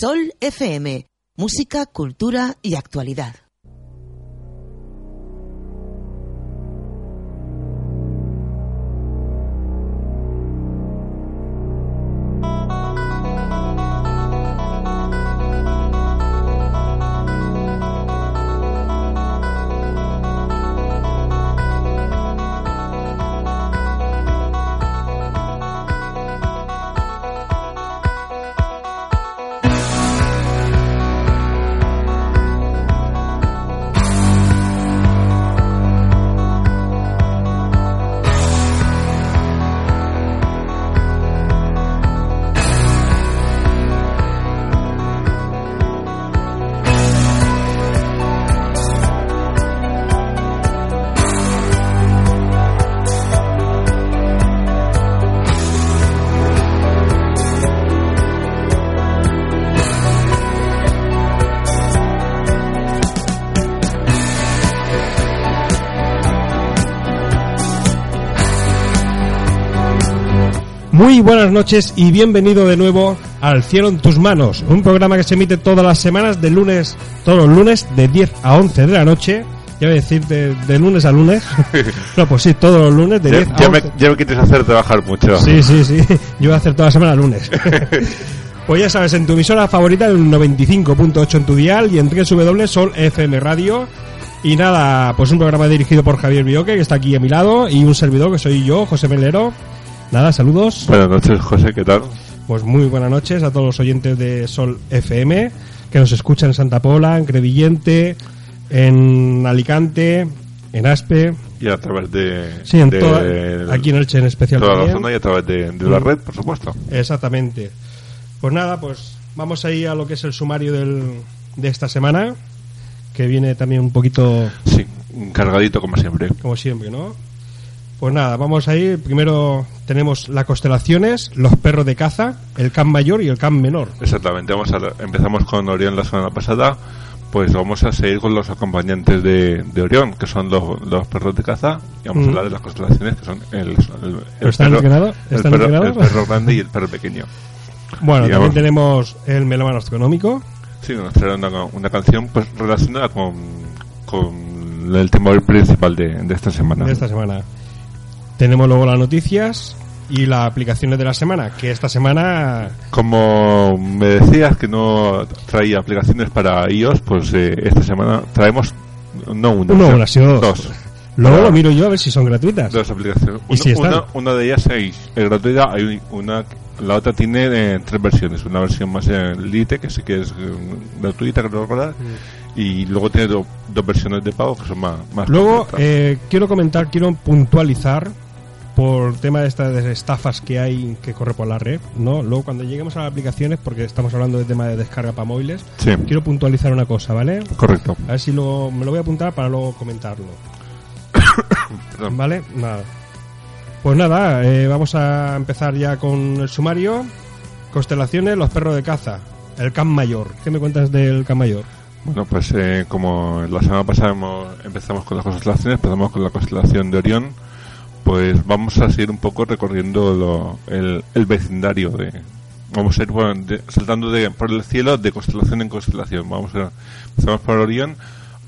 Sol FM, música, cultura y actualidad. Muy buenas noches y bienvenido de nuevo al Cielo en tus manos, un programa que se emite todas las semanas de lunes, todos los lunes de 10 a 11 de la noche. Ya voy a decir de, de lunes a lunes. no, pues sí, todos los lunes de Ya, 10 a ya 11. me, ya me quieres hacer trabajar mucho. Sí, sí, sí. Yo voy a hacer toda la semana lunes. pues ya sabes, en tu emisora favorita, el 95.8 en tu dial y en Sol FM Radio. Y nada, pues un programa dirigido por Javier Bioque, que está aquí a mi lado, y un servidor que soy yo, José Melero. Nada, saludos. Buenas noches, José, ¿qué tal? Pues muy buenas noches a todos los oyentes de Sol FM, que nos escuchan en Santa Pola, en Crevillente, en Alicante, en Aspe, Y a través de... sí, en de toda, aquí en Elche en especial toda la también. zona y a través de, de la Mm. red, por supuesto. Exactamente. Pues nada, pues vamos ahí a lo que es el sumario del, de esta semana, que viene también un poquito Sí, cargadito como siempre. como siempre, ¿no? Pues nada, vamos a ir. Primero tenemos las constelaciones, los perros de caza, el can mayor y el can menor. Exactamente, vamos a, empezamos con Orión la semana pasada, pues vamos a seguir con los acompañantes de, de Orión, que son los, los perros de caza, y vamos Mm. a hablar de las constelaciones, que son el, el, el ¿Están perro, grande y el perro pequeño. Bueno, también tenemos el melómano astronómico. Sí, nos traerá una, una canción pues relacionada con, con el tema principal de, de esta semana. de esta semana. Tenemos luego las noticias y las aplicaciones de la semana, que esta semana Como me decías que no traía aplicaciones para iOS, pues eh, esta semana traemos no una, sino una, sino dos. luego Para- lo miro yo a ver si son gratuitas. Dos aplicaciones. ¿Y si una, una de ellas es, es gratuita, hay una la otra tiene eh, tres versiones, una versión más eh, Lite que sí que es eh, gratuita, creo recordar, y luego tiene do- dos versiones de pago que son más, más Luego eh, quiero comentar, quiero puntualizar por tema de estas estafas que hay que corre por la red, ¿no? Luego cuando lleguemos a las aplicaciones, porque estamos hablando de tema de descarga para móviles, Sí, quiero puntualizar una cosa, ¿vale? correcto. A ver si luego me lo voy a apuntar para luego comentarlo. ¿Vale? Nada. Pues nada, eh, vamos a empezar ya con el sumario. Constelaciones, los perros de caza. El can mayor. ¿Qué me cuentas del can mayor? Bueno, pues eh, como la semana pasada hemos- empezamos con las constelaciones, empezamos con la constelación de Orión, pues vamos a seguir un poco recorriendo lo- el, el vecindario de... Vamos a ir bueno, de- saltando de, por el cielo de constelación en constelación. Vamos a, empezamos por Orión.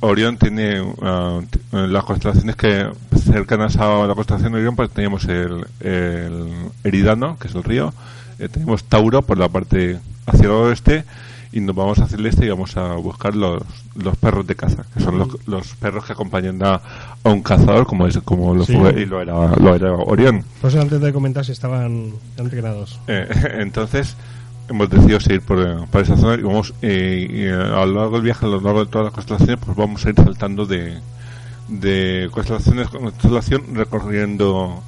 Orión tiene t- las constelaciones que cercanas a la constelación de Orión, pues teníamos el, el Eridano, que es el río, eh, tenemos Tauro por la parte hacia el oeste y nos vamos hacia el este y vamos a buscar los, los perros de caza, que son los, los perros que acompañan a, a un cazador como es como lo Sí. fue y lo era, lo era Orión. Pues antes de comentar si estaban entrenados. Eh, entonces hemos decidido seguir por, por esa zona y vamos eh, y, eh, a lo largo del viaje, a lo largo de todas las constelaciones, pues vamos a ir saltando de, de constelaciones en constelación recorriendo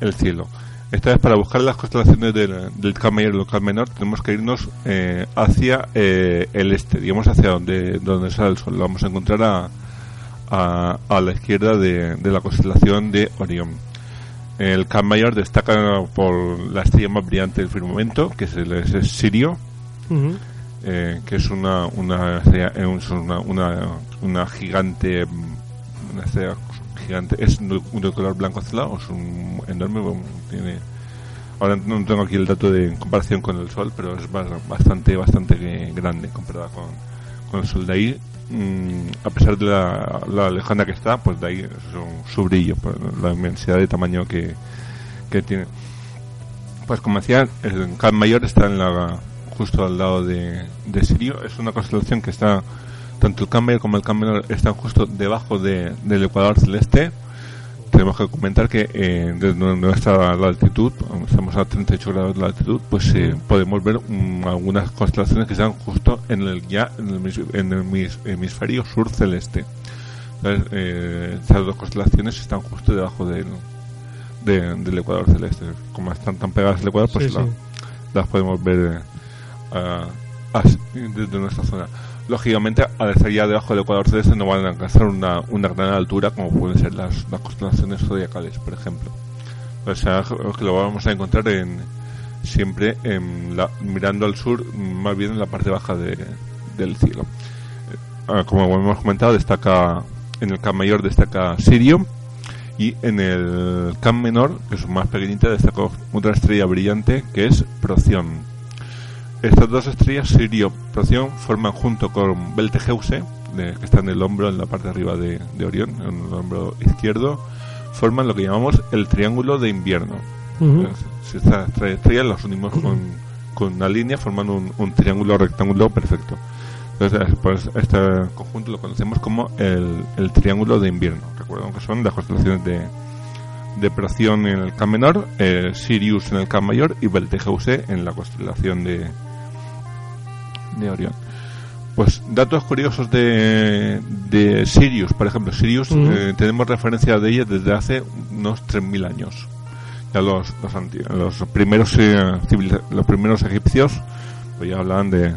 el cielo. Esta vez para buscar las constelaciones del, del Can Mayor y del Can Menor tenemos que irnos eh, hacia eh, el este, digamos hacia donde, donde sale el sol. Lo vamos a encontrar a, a, a la izquierda de, de la constelación de Orión. El Can Mayor destaca por la estrella más brillante del firmamento, que es, el, es el Sirio, eh, que es una eh, una, una, una gigante una estrella gigante es de, color blanco azulado es un enorme tiene Ahora no tengo aquí el dato de comparación con el Sol, pero es bastante, bastante grande comparada con, con el Sol. De ahí, mm, a pesar de la, la, lejana que está, pues de ahí es su brillo, pues, la inmensidad de tamaño que, que tiene. Pues como decía, el Can Mayor está en la, justo al lado de, de Sirio. Es una constelación que está, tanto el Mayor como el Menor están justo debajo de, del ecuador celeste tenemos que comentar que eh, desde nuestra latitud, estamos a 38 grados de latitud, pues eh, podemos ver um, algunas constelaciones que están justo en el ya en el, en el hemisferio sur celeste. Entonces, eh, estas dos constelaciones están justo debajo del, de, del ecuador celeste. Como están tan pegadas al ecuador, pues Sí, la- sí. las podemos ver eh, desde nuestra zona. Lógicamente, al estar ya debajo del ecuador celeste, no van a alcanzar una, una gran altura como pueden ser las, las constelaciones zodiacales, por ejemplo. O sea, que lo vamos a encontrar en siempre en la- mirando al sur, más bien en la parte baja de- del cielo. Eh, ah, como hemos comentado, destaca en el Can mayor destaca Sirio y en el Can menor, que es más pequeñita, destaca otra estrella brillante que es Procyon. Estas dos estrellas, Sirio y Procyon, forman junto con Betelgeuse, de- que está en el hombro, en la parte de arriba de, de Orión, en el hombro izquierdo, forman lo que llamamos el triángulo de invierno. Ujú. Entonces, Si estas tres estrellas las unimos con, con una línea, forman un, un triángulo rectángulo perfecto. Entonces, pues, este conjunto lo conocemos como el, el triángulo de invierno. Recuerden que son las constelaciones de, de Procyon en el Can menor, eh, Sirius en el Can mayor y Betelgeuse en la constelación de, de Orión. Pues datos curiosos de, de Sirius, por ejemplo, Sirius eh, tenemos referencia de ella desde hace unos 3.000 años. Ya los, los, anti- los primeros eh, civiliza- los primeros egipcios pues ya hablaban de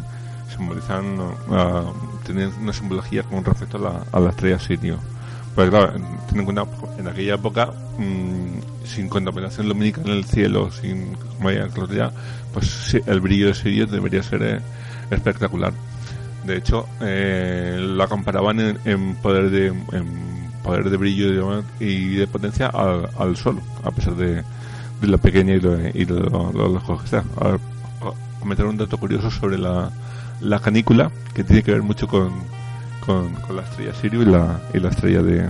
simbolizan ah, tenían una simbología con respecto a la, a la estrella Sirio. Pues claro, en- ten en cuenta, en aquella época, mm, sin contaminación lumínica en el cielo, sin como días, pues el brillo de Sirio debería ser eh, espectacular. De hecho, eh, la comparaban en, en poder de en poder de brillo y de, potencia al, al Sol, a pesar de, de lo pequeña y lo, y lo, lo que está. A- comentar un dato curioso sobre la, la canícula, que tiene que ver mucho con, con, la estrella Sirio y la, y la estrella de...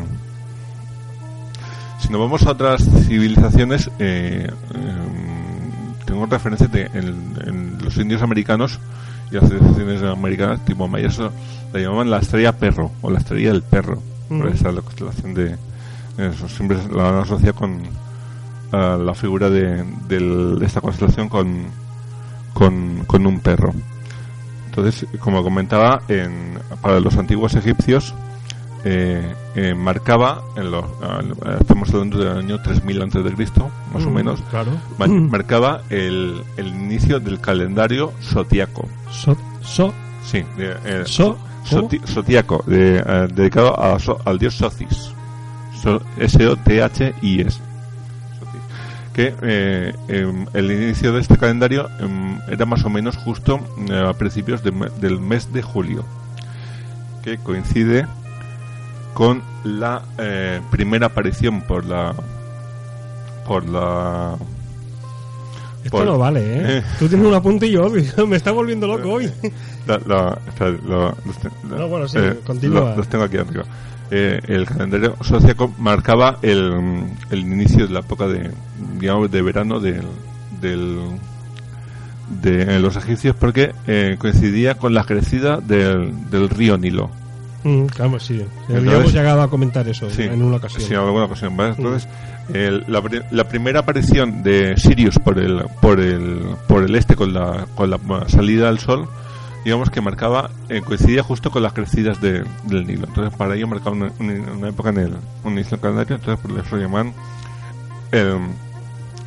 Si nos vamos a otras civilizaciones, eh, em, tengo referencias de en los indios americanos y las civilizaciones americanas, tipo mayas, la llamaban la estrella perro o la estrella del perro. Por esa es la constelación de... Eso, siempre la han asociado con la figura de, de esta constelación con, con, con un perro. Entonces, como comentaba, en, para los antiguos egipcios eh, eh, marcaba, en los, ah, estamos hablando del año 3000 antes de Cristo, más o Mm, menos, Claro. ma- marcaba el, el inicio del calendario zodiaco. So, so, Sí, de, eh, so, eh, dedicado a So- al dios Socis. So- S-O-T-H-I-S. Que eh, em, el inicio de este calendario em, era más o menos justo eh, a principios de del mes de julio, que coincide con la eh, primera aparición por la por la Esto por- no vale, ¿eh? Eh. Tú tienes un apunte y yo me está volviendo loco hoy. La, espera, No, bueno, sí, eh, continúa. lo- los tengo aquí arriba. Eh, el calendario zodiaco marcaba el, el inicio de la época de, digamos, de verano del, del, de los egipcios porque eh, coincidía con la crecida del, del río Nilo. Mm, claro, sí. Habíamos llegado a comentar eso Sí, en una ocasión. Sí, en alguna ocasión. ¿vale? Entonces, el- la, la primera aparición de Sirius por el, por el, por el este con la, con la salida al sol, digamos que marcaba, eh, coincidía justo con las crecidas de- del Nilo. Entonces, para ello marcaba una, una- una época en el un inicio calendario, entonces por eso llaman el,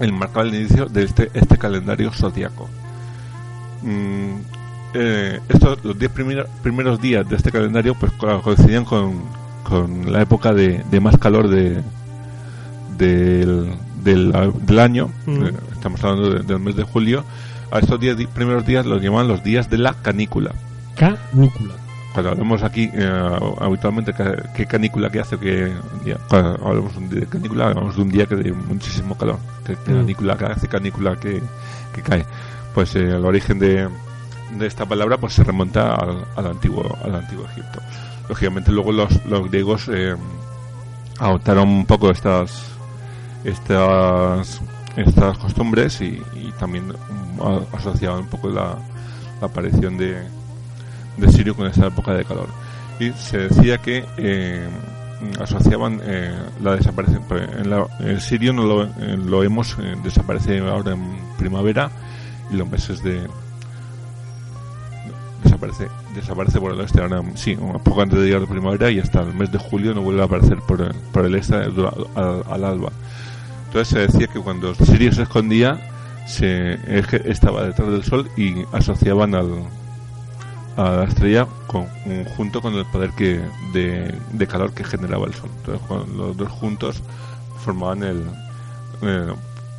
el marcaba el inicio de este, este calendario zodiaco. Mm, eh, estos, los 10 primer- primeros días de este calendario, pues coincidían con, con la época de, de más calor de, del, del, del año. Eh, Estamos hablando de- del mes de julio. A estos 10 di- primeros días los llaman los días de la canícula. Canícula. cuando hablamos aquí eh, habitualmente qué canícula que hace, que cuando hablamos de canícula, hablamos de un día que de muchísimo calor, que, mm. canícula que hace, canícula que, que cae. Pues el origen de, de esta palabra pues se remonta al, al antiguo al antiguo Egipto. Lógicamente luego los, los griegos eh, adoptaron un poco estas estas estas costumbres y, también asociaban un poco la, aparición de, de, Sirio con esa época de calor. Y se decía que eh, asociaban eh, la desaparición. Pues, en el Sirio no lo, lo vemos, desaparece ahora en primavera y los meses de, desaparece desaparece por el este ahora sí un poco antes de llegar la primavera y hasta el mes de julio no vuelve a aparecer por el, por el este al, alba. Entonces se decía que cuando Sirio se escondía se estaba detrás del sol y asociaban al a la estrella con, junto con el poder que de, calor que generaba el sol. Entonces los dos juntos formaban el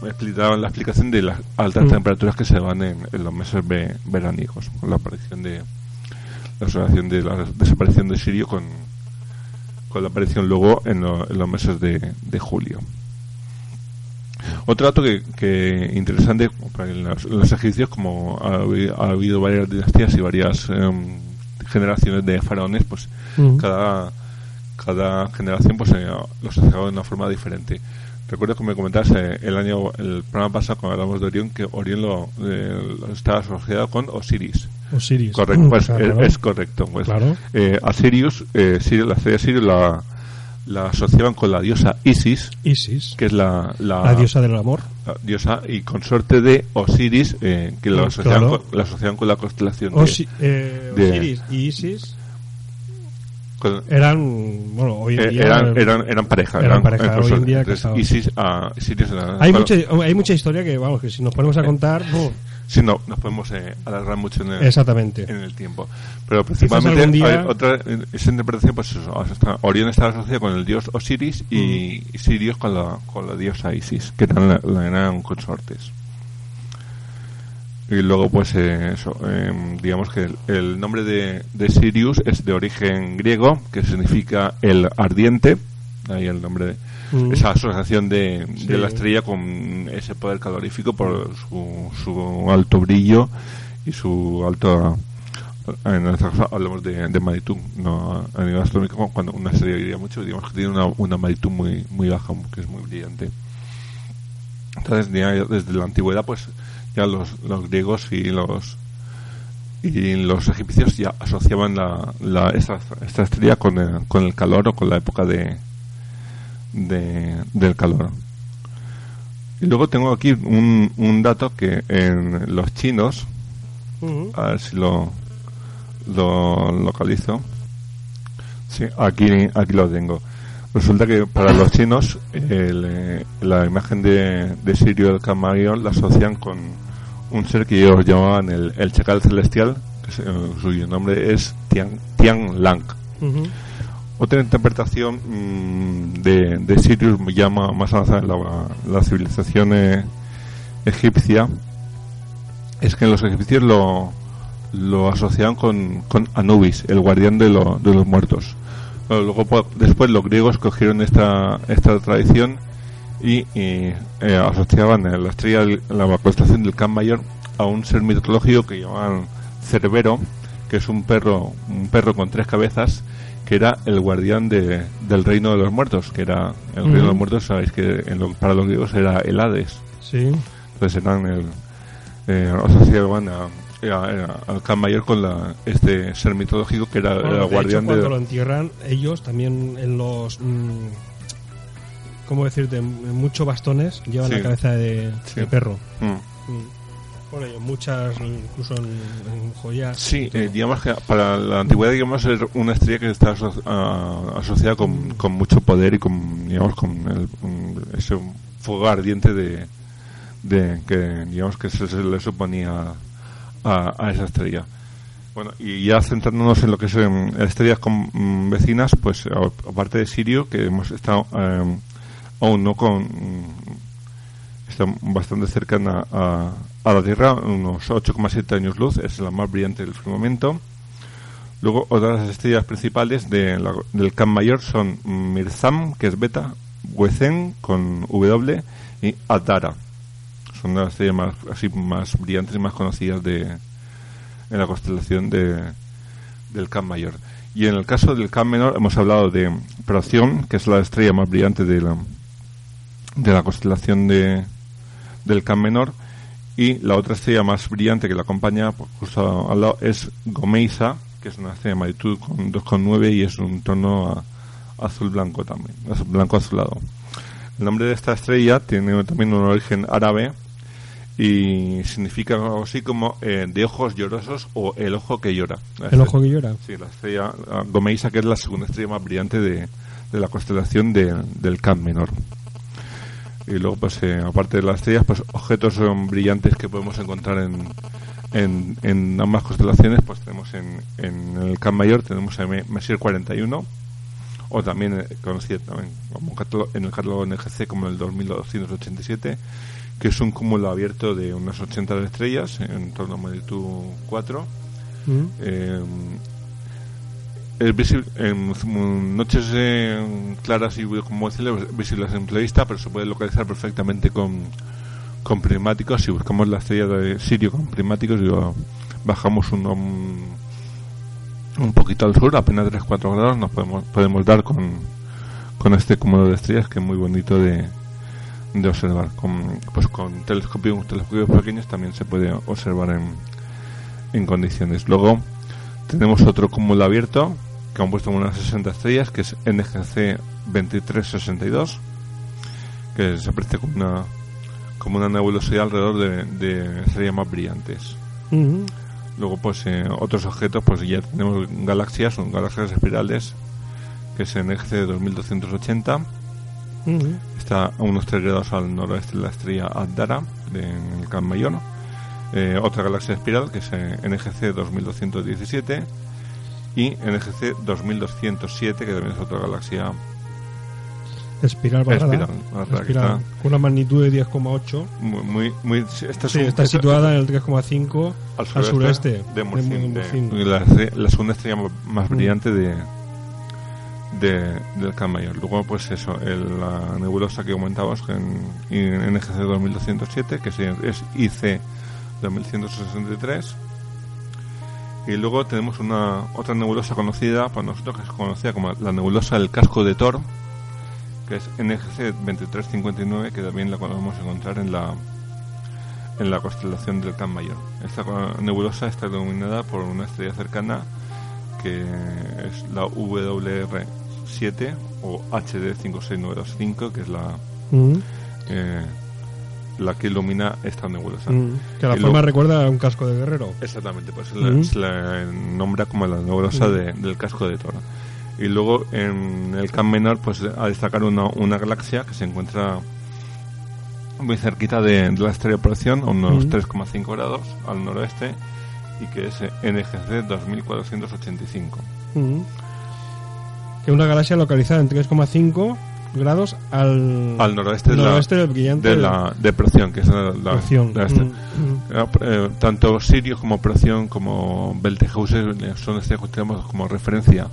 eh, explicaban la explicación de las altas mm. temperaturas que se van en, los meses veraniegos, con la aparición de la asociación de la desaparición de Sirio con, con la aparición luego en, los meses de, julio. Otro dato que, que interesante en los, egipcios, como ha, habido varias dinastías y varias em, generaciones de faraones, pues mm. cada cada generación pues eh, los asociaba de una forma diferente. Recuerdo que me comentaste eh, el año, el programa pasado cuando hablamos de Orión, que Orión lo, eh, estaba asociado con Osiris. Osiris. Correcto, pues, es, correcto. Pues, claro. eh, a Sirius, eh, Sirius, la estrella Sirius la, la asociaban con la diosa Isis. Isis. Que es la, la, diosa del amor. diosa y consorte de Osiris, eh, que la, mm, asociaban con, la asociaban con la constelación de, Osiris y Isis eran bueno hoy en eh, día eran, eran, eran pareja eran, pareja. Hoy en día Isis, ah, hay mucha hay mucha historia que vamos que si nos ponemos a contar si no nos podemos eh, alargar mucho en el, exactamente. en el tiempo. Pero principalmente día... hay otra esa interpretación pues eso, Orión está asociado con el dios Osiris y, mm. Sirius con la con la diosa Isis que eran, la, eran consortes y luego, pues, eh, eso, em, digamos que el, nombre de, Sirius es de origen griego, que significa el ardiente, ahí el nombre de mm. esa asociación de, la estrella con ese poder calorífico por su, su alto brillo y su alto en este caso hablamos de, de magnitud no a nivel astronómico cuando una estrella brilla mucho digamos que tiene una, una magnitud muy muy baja que es muy brillante. Entonces desde la antigüedad pues ya los, los griegos y los y los egipcios ya asociaban la, la esta, estrella con el, con el calor o con la época de, de del calor. Y luego tengo aquí un, un dato que en los chinos, a ver si lo, lo localizo. Sí, aquí, aquí lo tengo. Resulta que para los chinos eh, la imagen de, de Sirio del Camaleón la asocian con, un ser que ellos llamaban el, el chacal celestial, que su nombre es Tian, Tian Lang. Otra interpretación mm, de, de, Sirius llama más avanzada la, la civilización eh, egipcia es que los egipcios lo, lo asociaban con, con Anubis, el guardián de, de los muertos. Luego, después los griegos cogieron esta, esta tradición y, eh, asociaban la estrella, la constelación del Can Mayor a un ser mitológico que llamaban Cerbero, que es un perro, un perro con tres cabezas, que era el guardián de, del reino de los muertos, que era el reino de los muertos, sabéis que para los griegos era el Hades. Sí. Entonces eran el, eh, asociaban a, al Can Mayor con la, este ser mitológico que era el guardián de, cuando lo entierran ellos también en los mm, ¿cómo decirte? muchos bastones llevan la cabeza de, perro. Mm. Mm. muchas, incluso en, joyas. Sí, eh, digamos que para la antigüedad, digamos, es una estrella que está asociada con, con, mucho poder y con, digamos, con el, ese fuego ardiente de, de que, digamos, que se, le suponía a, a, esa estrella. Bueno, y ya centrándonos en lo que son estrellas con, mm, vecinas, pues aparte de Sirio, que hemos estado eh, aún no con está bastante cercana a, a la Tierra, unos 8,7 años luz, es la más brillante del firmamento. Luego, otras estrellas principales de la- del Camp Mayor son Mirzam, que es beta, Huecén, con W, y Adara. Son las estrellas más, así, más brillantes y más conocidas de, en la constelación de, del Camp Mayor. Y en el caso del Camp Menor hemos hablado de Procyon, que es la estrella más brillante de la, de la constelación de, del Camp Menor. Y la otra estrella más brillante que la acompaña, pues, justo al lado, es Gomeisa, que es una estrella de magnitud con 2,9 y es un tono a- azul-blanco también, azul- blanco-azulado. El nombre de esta estrella tiene también un origen árabe y significa algo así como eh, de ojos llorosos o el ojo que llora. El ojo que llora. Sí, la estrella ah, Gomeisa, que es la segunda estrella más brillante de, de la constelación de- del Camp Menor. Y luego, pues, eh, aparte de las estrellas, pues, objetos son brillantes que podemos encontrar en, en, en ambas constelaciones, pues tenemos en, en el Camp Mayor, tenemos Me- Messier 41, o también eh, conocido también como catálogo- en el catálogo NGC como el 2287, que es un cúmulo abierto de unas 80 estrellas en torno a magnitud 4. Mm. Eh, es visible en noches eh, claras y como visibles en simple vista, pero se puede localizar perfectamente con, con prismáticos. Si buscamos la estrella de Sirio con prismáticos bajamos un, un poquito al sur, apenas 3-4 grados, nos podemos, podemos dar con, con este cúmulo de estrellas que es muy bonito de, de observar. Con, pues con telescopios, telescopios pequeños también se puede observar en, en condiciones. Luego tenemos otro cúmulo abierto que han puesto unas 60 estrellas, que es NGC 2362, que se aprecia como una, como una nebulosidad alrededor de, de estrellas más brillantes. Luego, pues eh, otros objetos, pues ya tenemos galaxias, son galaxias espirales, que es NGC 2280, Mm. está a unos 3 grados al noroeste de la estrella Addara, en el Camp Mayor. Eh, otra galaxia espiral, que es eh, NGC 2217, y NGC 2207, que también es otra galaxia Espiral barrada. espiral. que Espiral, con una magnitud de 10,8. muy, muy, muy- esta es Sí, un- está esta- situada en el 3,5 al al sureste, de Murcín, la, la segunda estrella más Mm. brillante de, de del Camp Mayor. Luego, pues eso, el- la nebulosa que comentábamos en, en NGC 2207, que es IC 2163. Y luego tenemos una otra nebulosa conocida por nosotros, que es conocida como la nebulosa del casco de Thor, que es NGC 2359, que también la podemos encontrar en la en la constelación del Camp Mayor. Esta nebulosa está iluminada por una estrella cercana que es la WR7 o HD 56925, que es la Mm. eh, la que ilumina esta nebulosa. Mm. Que la Y forma recuerda a un casco de guerrero. Exactamente, pues la, se la nombra como la nebulosa Ujú. de- del casco de toro. Y luego en el Camp Menor, pues a destacar una, una galaxia que se encuentra muy cerquita de, de la estrella de a unos Ujú. 3,5 grados al noroeste, y que es NGC 2485. Mm. Que es una galaxia localizada en 3,5 grados al, Al noroeste de la- noroeste del brillante De la de Procyon, que es la, la- este- Mm, mm. Eh, eh, tanto Sirius como Procyon como Beltehauser eh, son estrellas que tenemos como referencia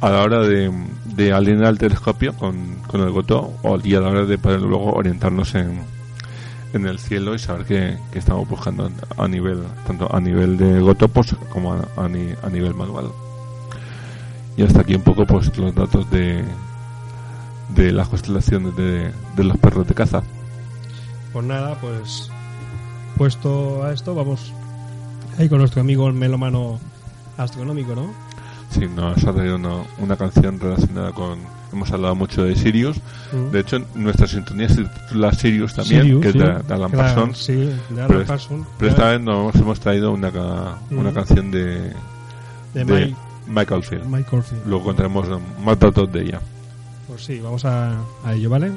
a la hora de, de alinear el telescopio con, con el GOTO o, y a la hora de poder luego orientarnos en, en el cielo y saber qué, qué estamos buscando a nivel tanto a nivel de GOTO pues, como a, a ni- a nivel manual. Y hasta aquí un poco pues los datos de de las constelaciones de, de los perros de caza Pues nada, pues puesto a esto, vamos ahí con nuestro amigo el melomano astronómico, ¿no? Sí, nos ha traído una, una canción relacionada con... Hemos hablado mucho de Sirius. Mm. De hecho, nuestra sintonía se titula Sirius también, Sirius, que es sí. de, de Alan Claro, Parsons. Sí, de Alan Parsons. Pero esta vez nos hemos traído una, ca- una Mm. canción de, de, Michael Field. Michael Field. Luego contaremos más datos de ella. Pues sí, vamos a, a ello, ¿vale?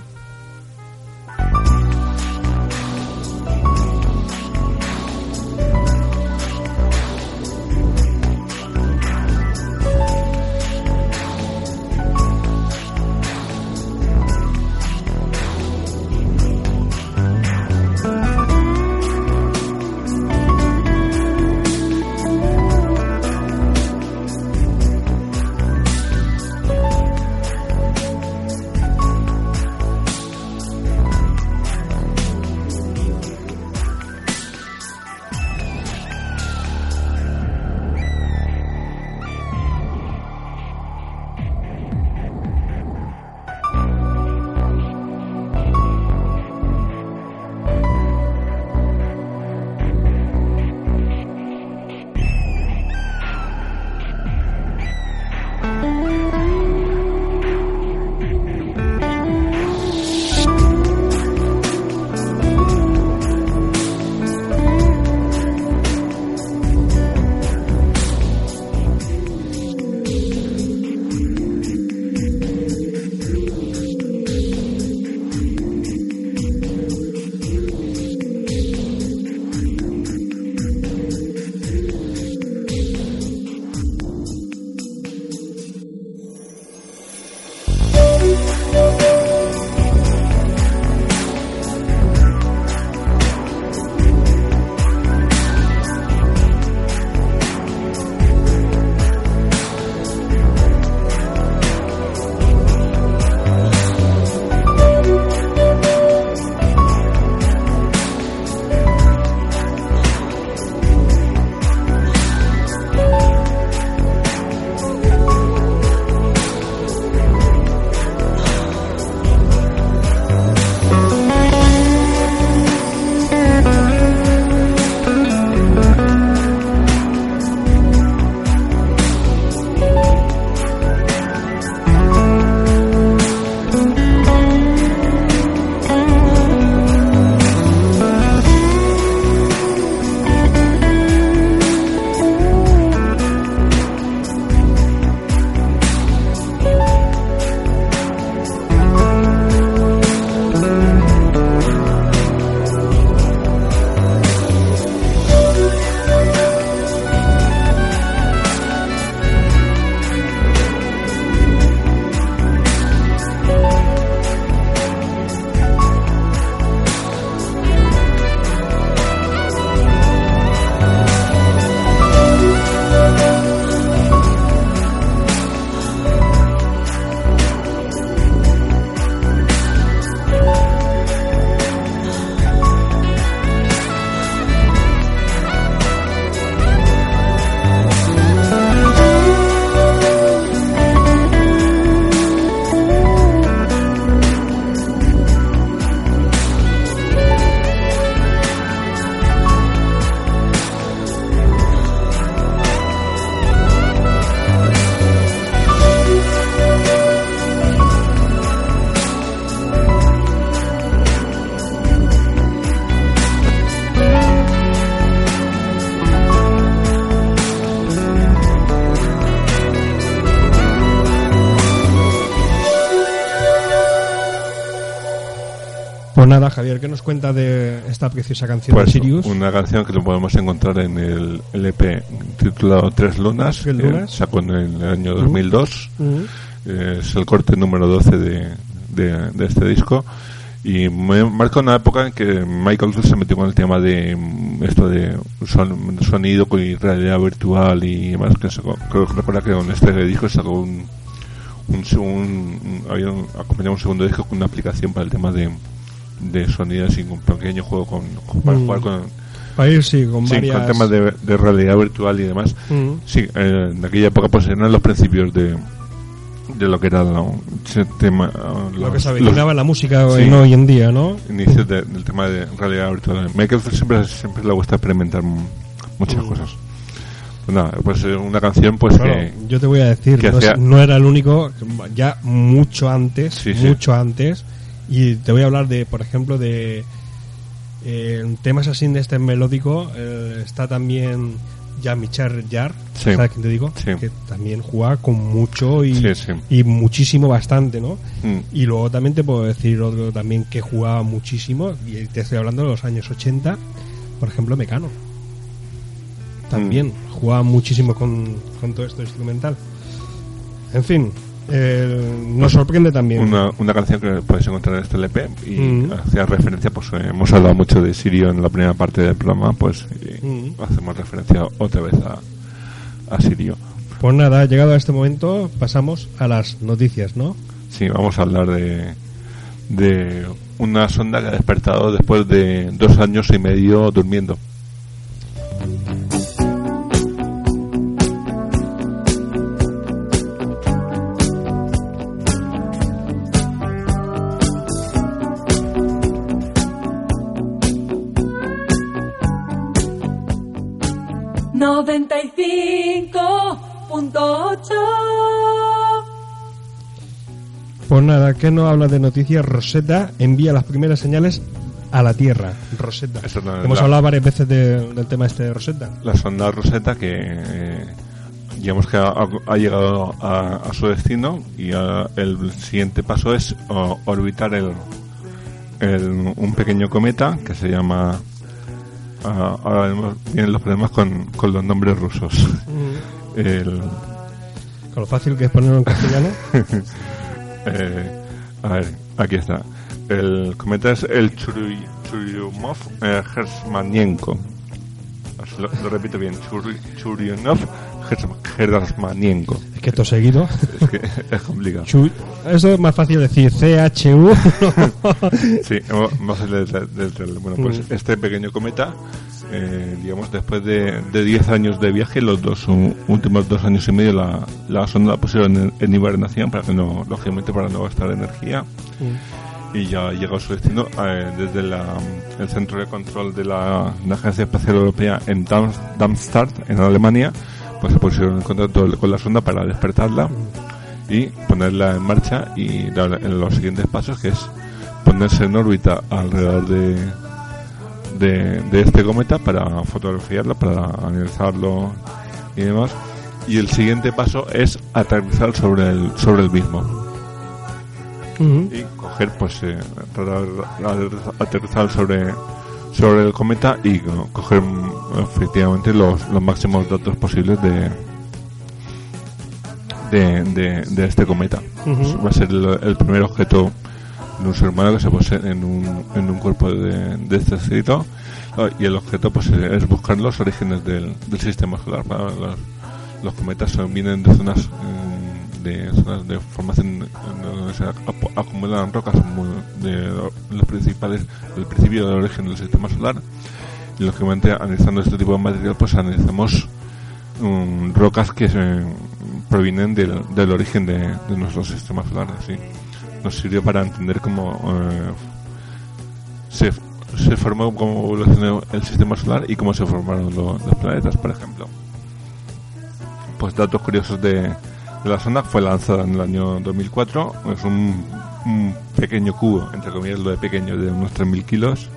Pues nada, Javier, ¿qué nos cuenta de esta preciosa canción Pues de Sirius? una canción que lo podemos encontrar en el LP titulado Tres Lunas, Tres que Lunas. sacó en el año 2002. Mm. Eh, es el corte número 12 de, de, de este disco. Y me marca una época en que Michael se metió con el tema de mm, esto de son- sonido con y realidad virtual y demás. Que sacó, creo que recuerda que con este disco sacó un, un, un- un- había un, acompañaba un segundo disco con una aplicación para el tema de, de sonidos y un pequeño juego con, con- para Mm. jugar con, Para ir, sí, con sí, varias... con temas de, de realidad virtual y demás. Mm. Sí, eh, en aquella época pues eran los principios de, de lo que era la- ese tema, Lo que se avecinaba la música Sí. hoy en día, ¿no? inicios de- del tema de realidad virtual. Michael siempre, siempre le gusta experimentar muchas Mm. cosas. Pues pues eh, una canción pues Bueno, que... yo te voy a decir, que no, es- hacía- no era el único, ya mucho antes, Sí, sí. mucho antes, y te voy a hablar de, por ejemplo, de eh, temas así de este melódico, eh, está también Jean-Michel Jarre, Sí. ¿sabes quién te digo? Sí. Que también juega con mucho y, Sí, y muchísimo bastante, ¿no? Mm, Y luego también te puedo decir otro también que jugaba muchísimo, y te estoy hablando de los años 80, por ejemplo, Mecano. También jugaba muchísimo con, con todo esto instrumental. En fin, eh, nos sorprende también. una, una canción que podéis encontrar en este LP y Mm. hacía referencia, pues eh, hemos hablado mucho de Sirio en la primera parte del programa, pues y Mm. hacemos referencia otra vez a, a Sirio. Pues nada, llegado a este momento, pasamos a las noticias, ¿no? Sí, vamos a hablar de, de una sonda que ha despertado después de dos años y medio durmiendo. Pues nada, que no habla de noticias, Rosetta envía las primeras señales a la Tierra. Rosetta. Hemos la- hablado varias veces de- del tema este de Rosetta. La sonda Rosetta que eh, digamos que ha, ha llegado a, a su destino y el siguiente paso es orbitar el, el- un pequeño cometa que se llama ah, ahora vemos- vienen los problemas con, con los nombres rusos el, Con lo fácil que es ponerlo en castellano. eh, a ver aquí está. El cometa es el Chury- Churyumov eh, lo, repito bien Chury- Churyumov Gersmanienko es que esto seguido. es que es complicado Chu- Eso es más fácil decir CHU. Sí, el- Bueno, pues Mm. este pequeño cometa, eh, digamos, después de, de 10 años de viaje, los dos u- últimos dos años y medio, la, la sonda la pusieron en, en hibernación para que no, lógicamente, para no gastar energía. Y ya llegó a su destino eh, desde la- el centro de control de la, la Agencia Espacial Europea en Darm- Darmstadt, en Alemania. Pues se pusieron en contacto con la sonda para despertarla y ponerla en marcha y dar en los siguientes pasos que es ponerse en órbita alrededor de, de, de este cometa para fotografiarlo, para analizarlo y demás. Y el siguiente paso es aterrizar sobre el, sobre el mismo y coger, pues, eh, tratar de aterrizar sobre, sobre el cometa y co- coger efectivamente los, los máximos datos posibles de, de, de, de este cometa. Va a ser el, el primer objeto de un ser humano que se pose en un, en un cuerpo de, de este escrito y el objeto pues eh, es buscar los orígenes del, del sistema solar. Para los, los cometas son- vienen de zonas mm, de zonas de formación donde se acumulan rocas muy- de los principales del principio del origen del sistema solar lógicamente analizando este tipo de material pues analizamos mm, rocas que se provienen del, del origen de, de nuestro sistema solar ¿sí? nos sirvió para entender cómo eh, se, se formó cómo evolucionó el sistema solar y cómo se formaron lo- los planetas por ejemplo. Pues datos curiosos de, la sonda fue lanzada en el año 2004 es un, pequeño cubo entre comillas lo de pequeño de unos 3.000 kilos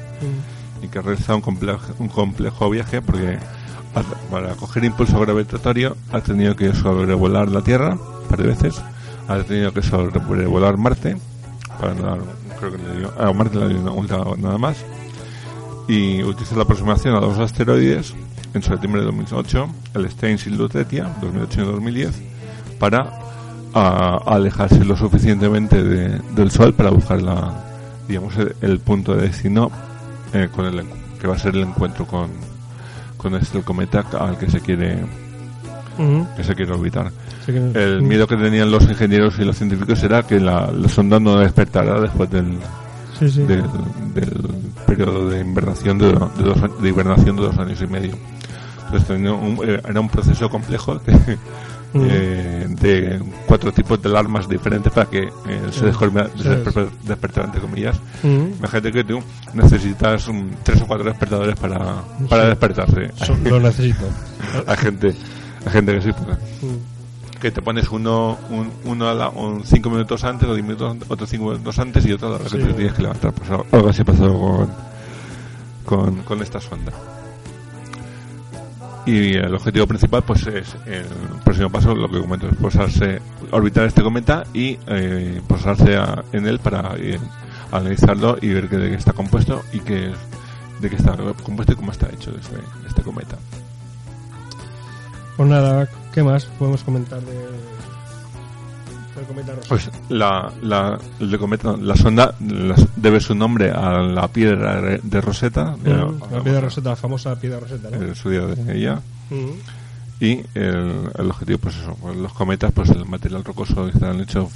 y que ha realizado un complejo, un complejo viaje porque para coger impulso gravitatorio ha tenido que sobrevolar la Tierra un veces, ha tenido que sobrevolar Marte para creo que le dio, a Marte le dio una última nada más. Y utiliza la aproximación a dos asteroides en septiembre de 2008, el Stein y Lutetia, 2008 y 2010, para a- alejarse lo suficientemente de- del Sol para buscar la, digamos, el, el punto de destino eh, con el, que va a ser el encuentro con, con este el cometa al que se quiere que se quiere orbitar. Que- El miedo que tenían los ingenieros y los científicos era que la, la sonda no despertara después del, Sí, sí. del, del periodo de invernación de, de dos, de hibernación de dos años y medio. Entonces un- eh, era un proceso complejo de, Mm. eh, de cuatro tipos de alarmas diferentes para que eh, se descolme- desper- despertara, entre comillas. Ujú. Imagínate que tú necesitas un- tres o cuatro despertadores para, para Sí. despertarse. So- lo necesito. Hay gente, hay gente que sí, Mm. que te pones uno, un, uno a la, un cinco minutos antes o diez minutos, antes, otro cinco minutos antes y otro a la hora Sí. que te tienes que levantar. Pues algo- así ha pasado con, con, con esta sonda. Y el objetivo principal, pues es el próximo paso, lo que comento, es posarse, orbitar este cometa y eh, posarse en él para analizarlo y ver que de qué está compuesto y qué, de qué está compuesto y cómo está hecho este, este cometa. Pues nada, ¿qué más podemos comentar de, del cometa rosa? Pues la, la, el cometa, la sonda debe su nombre a la piedra de- Rosetta, Mm, la piedra roseta, la famosa piedra roseta, ¿no? el estudio de ella. Mm. Y el, el objetivo, pues eso, pues los cometas, pues el material rocoso que están hechos.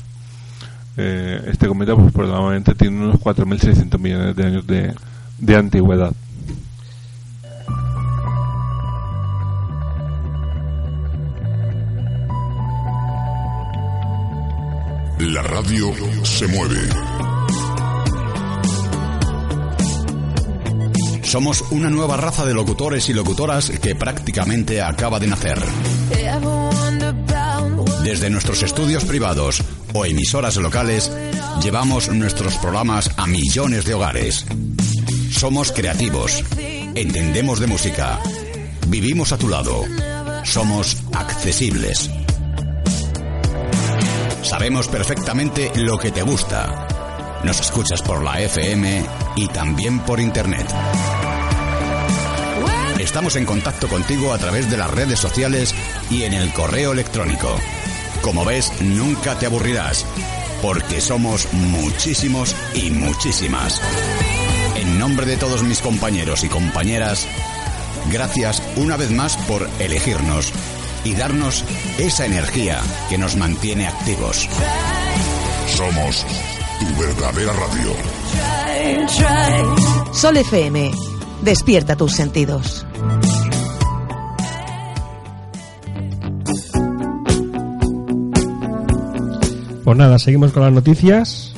eh, este cometa, pues probablemente tiene unos 4.600 millones de años de, de antigüedad. La radio se mueve. Somos una nueva raza de locutores y locutoras que prácticamente acaba de nacer. Desde nuestros estudios privados o emisoras locales, llevamos nuestros programas a millones de hogares. Somos creativos, entendemos de música, vivimos a tu lado, somos accesibles. Sabemos perfectamente lo que te gusta. Nos escuchas por la FM y también por Internet. Estamos en contacto contigo a través de las redes sociales y en el correo electrónico. Como ves, nunca te aburrirás, porque somos muchísimos y muchísimas. En nombre de todos mis compañeros y compañeras, gracias una vez más por elegirnos y darnos esa energía que nos mantiene activos. Somos tu verdadera radio. Sol FM. Despierta tus sentidos. Pues nada, seguimos con las noticias.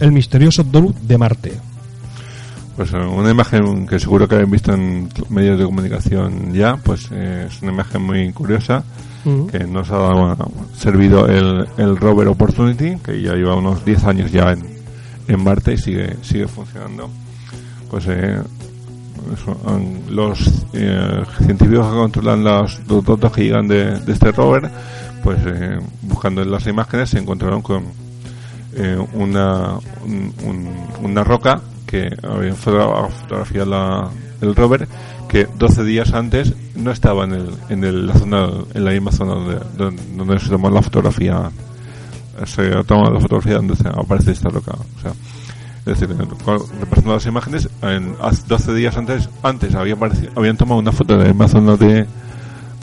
El misterioso donut de Marte. Pues eh, una imagen que seguro que habéis visto en medios de comunicación ya, pues eh, es una imagen muy curiosa que nos ha dado, servido el, el rover Opportunity, que ya lleva unos 10 años ya en, en Marte y sigue, sigue funcionando. Pues eh, los eh, científicos que controlan los, los datos que llegan de, de este rover, pues eh, buscando en las imágenes se encontraron con eh, una, un- un- una roca que había fotogra- fotografiado la- el rover que 12 días antes no estaba en, el, en el- la zona en la misma zona donde, donde, se tomó la fotografía se toma la fotografía donde se- aparece esta roca o sea es decir, repasando las imágenes en, hace 12 días antes antes había apareci- habían tomado una foto de la misma zona de,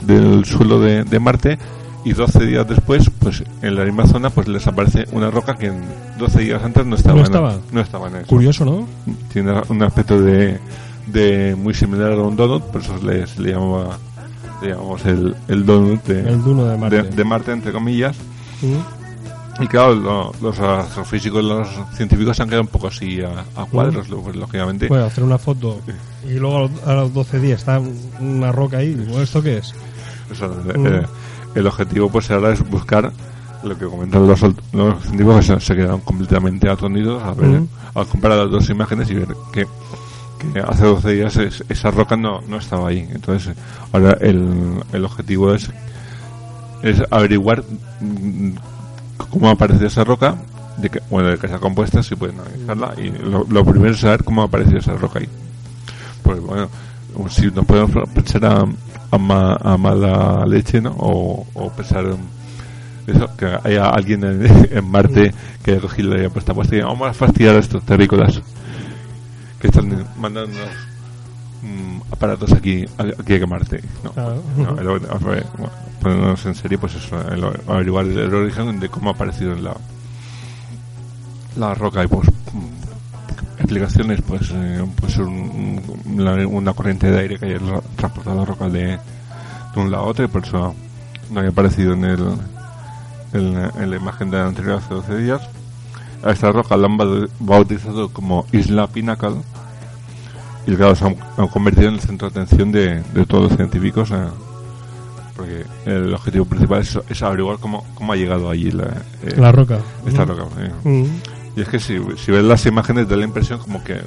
del suelo de Marte y 12 días después, pues en la misma zona, pues les aparece una roca que en 12 días antes no estaba. No en- estaba. no estaba en eso. Curioso, ¿no? Tiene un aspecto de, de muy similar a un donut, por eso le, se le llamaba le llamamos el, el donut de, El de Marte. de- de Marte, entre comillas. Mm. Y claro, lo- los astrofísicos, los científicos se han quedado un poco así a, a cuadros, lo- pues, lógicamente. Bueno, hacer una foto y luego a los, a los 12 días está una roca ahí. ¿esto qué es? Eso, Mm. eh, el objetivo pues ahora es buscar lo que comentan los, los científicos que se, se quedaron completamente atónitos a ver, Mm. al comparar las dos imágenes y ver que, que hace 12 días es- esa roca no, no estaba ahí. Entonces, ahora el, el objetivo es, es averiguar mm, cómo aparece esa roca, de que, bueno, de que está compuesta, si pueden analizarla. Y lo, lo primero es saber cómo ha aparecido esa roca ahí. Pues bueno, si nos podemos pensar a, a, ma- a mala leche, ¿no? O, o pensar en eso, que haya alguien en, en Marte que haya cogido y haya puesto puesta y vamos a fastidiar a estos terrícolas que están mandando mm, aparatos aquí, aquí a Marte. No, Claro. no, el- bueno, ponernos en serio, pues eso, el- averiguar el, el origen de cómo ha aparecido en la, la roca y pues mm, explicaciones, pues, eh, pues un- una corriente de aire que haya ra- transportado la roca de, de un lado a otro y por eso no había aparecido en el en, la- en la imagen de la anterior hace 12 días. A esta roca la han ba- bautizado como Isla Pinnacle y claro, se han, han convertido en el centro de atención de, de todos los científicos eh, porque el objetivo principal es, es averiguar cómo, cómo ha llegado allí la, eh, La roca. esta roca. Mm. Y es que si, si ves las imágenes da la impresión como que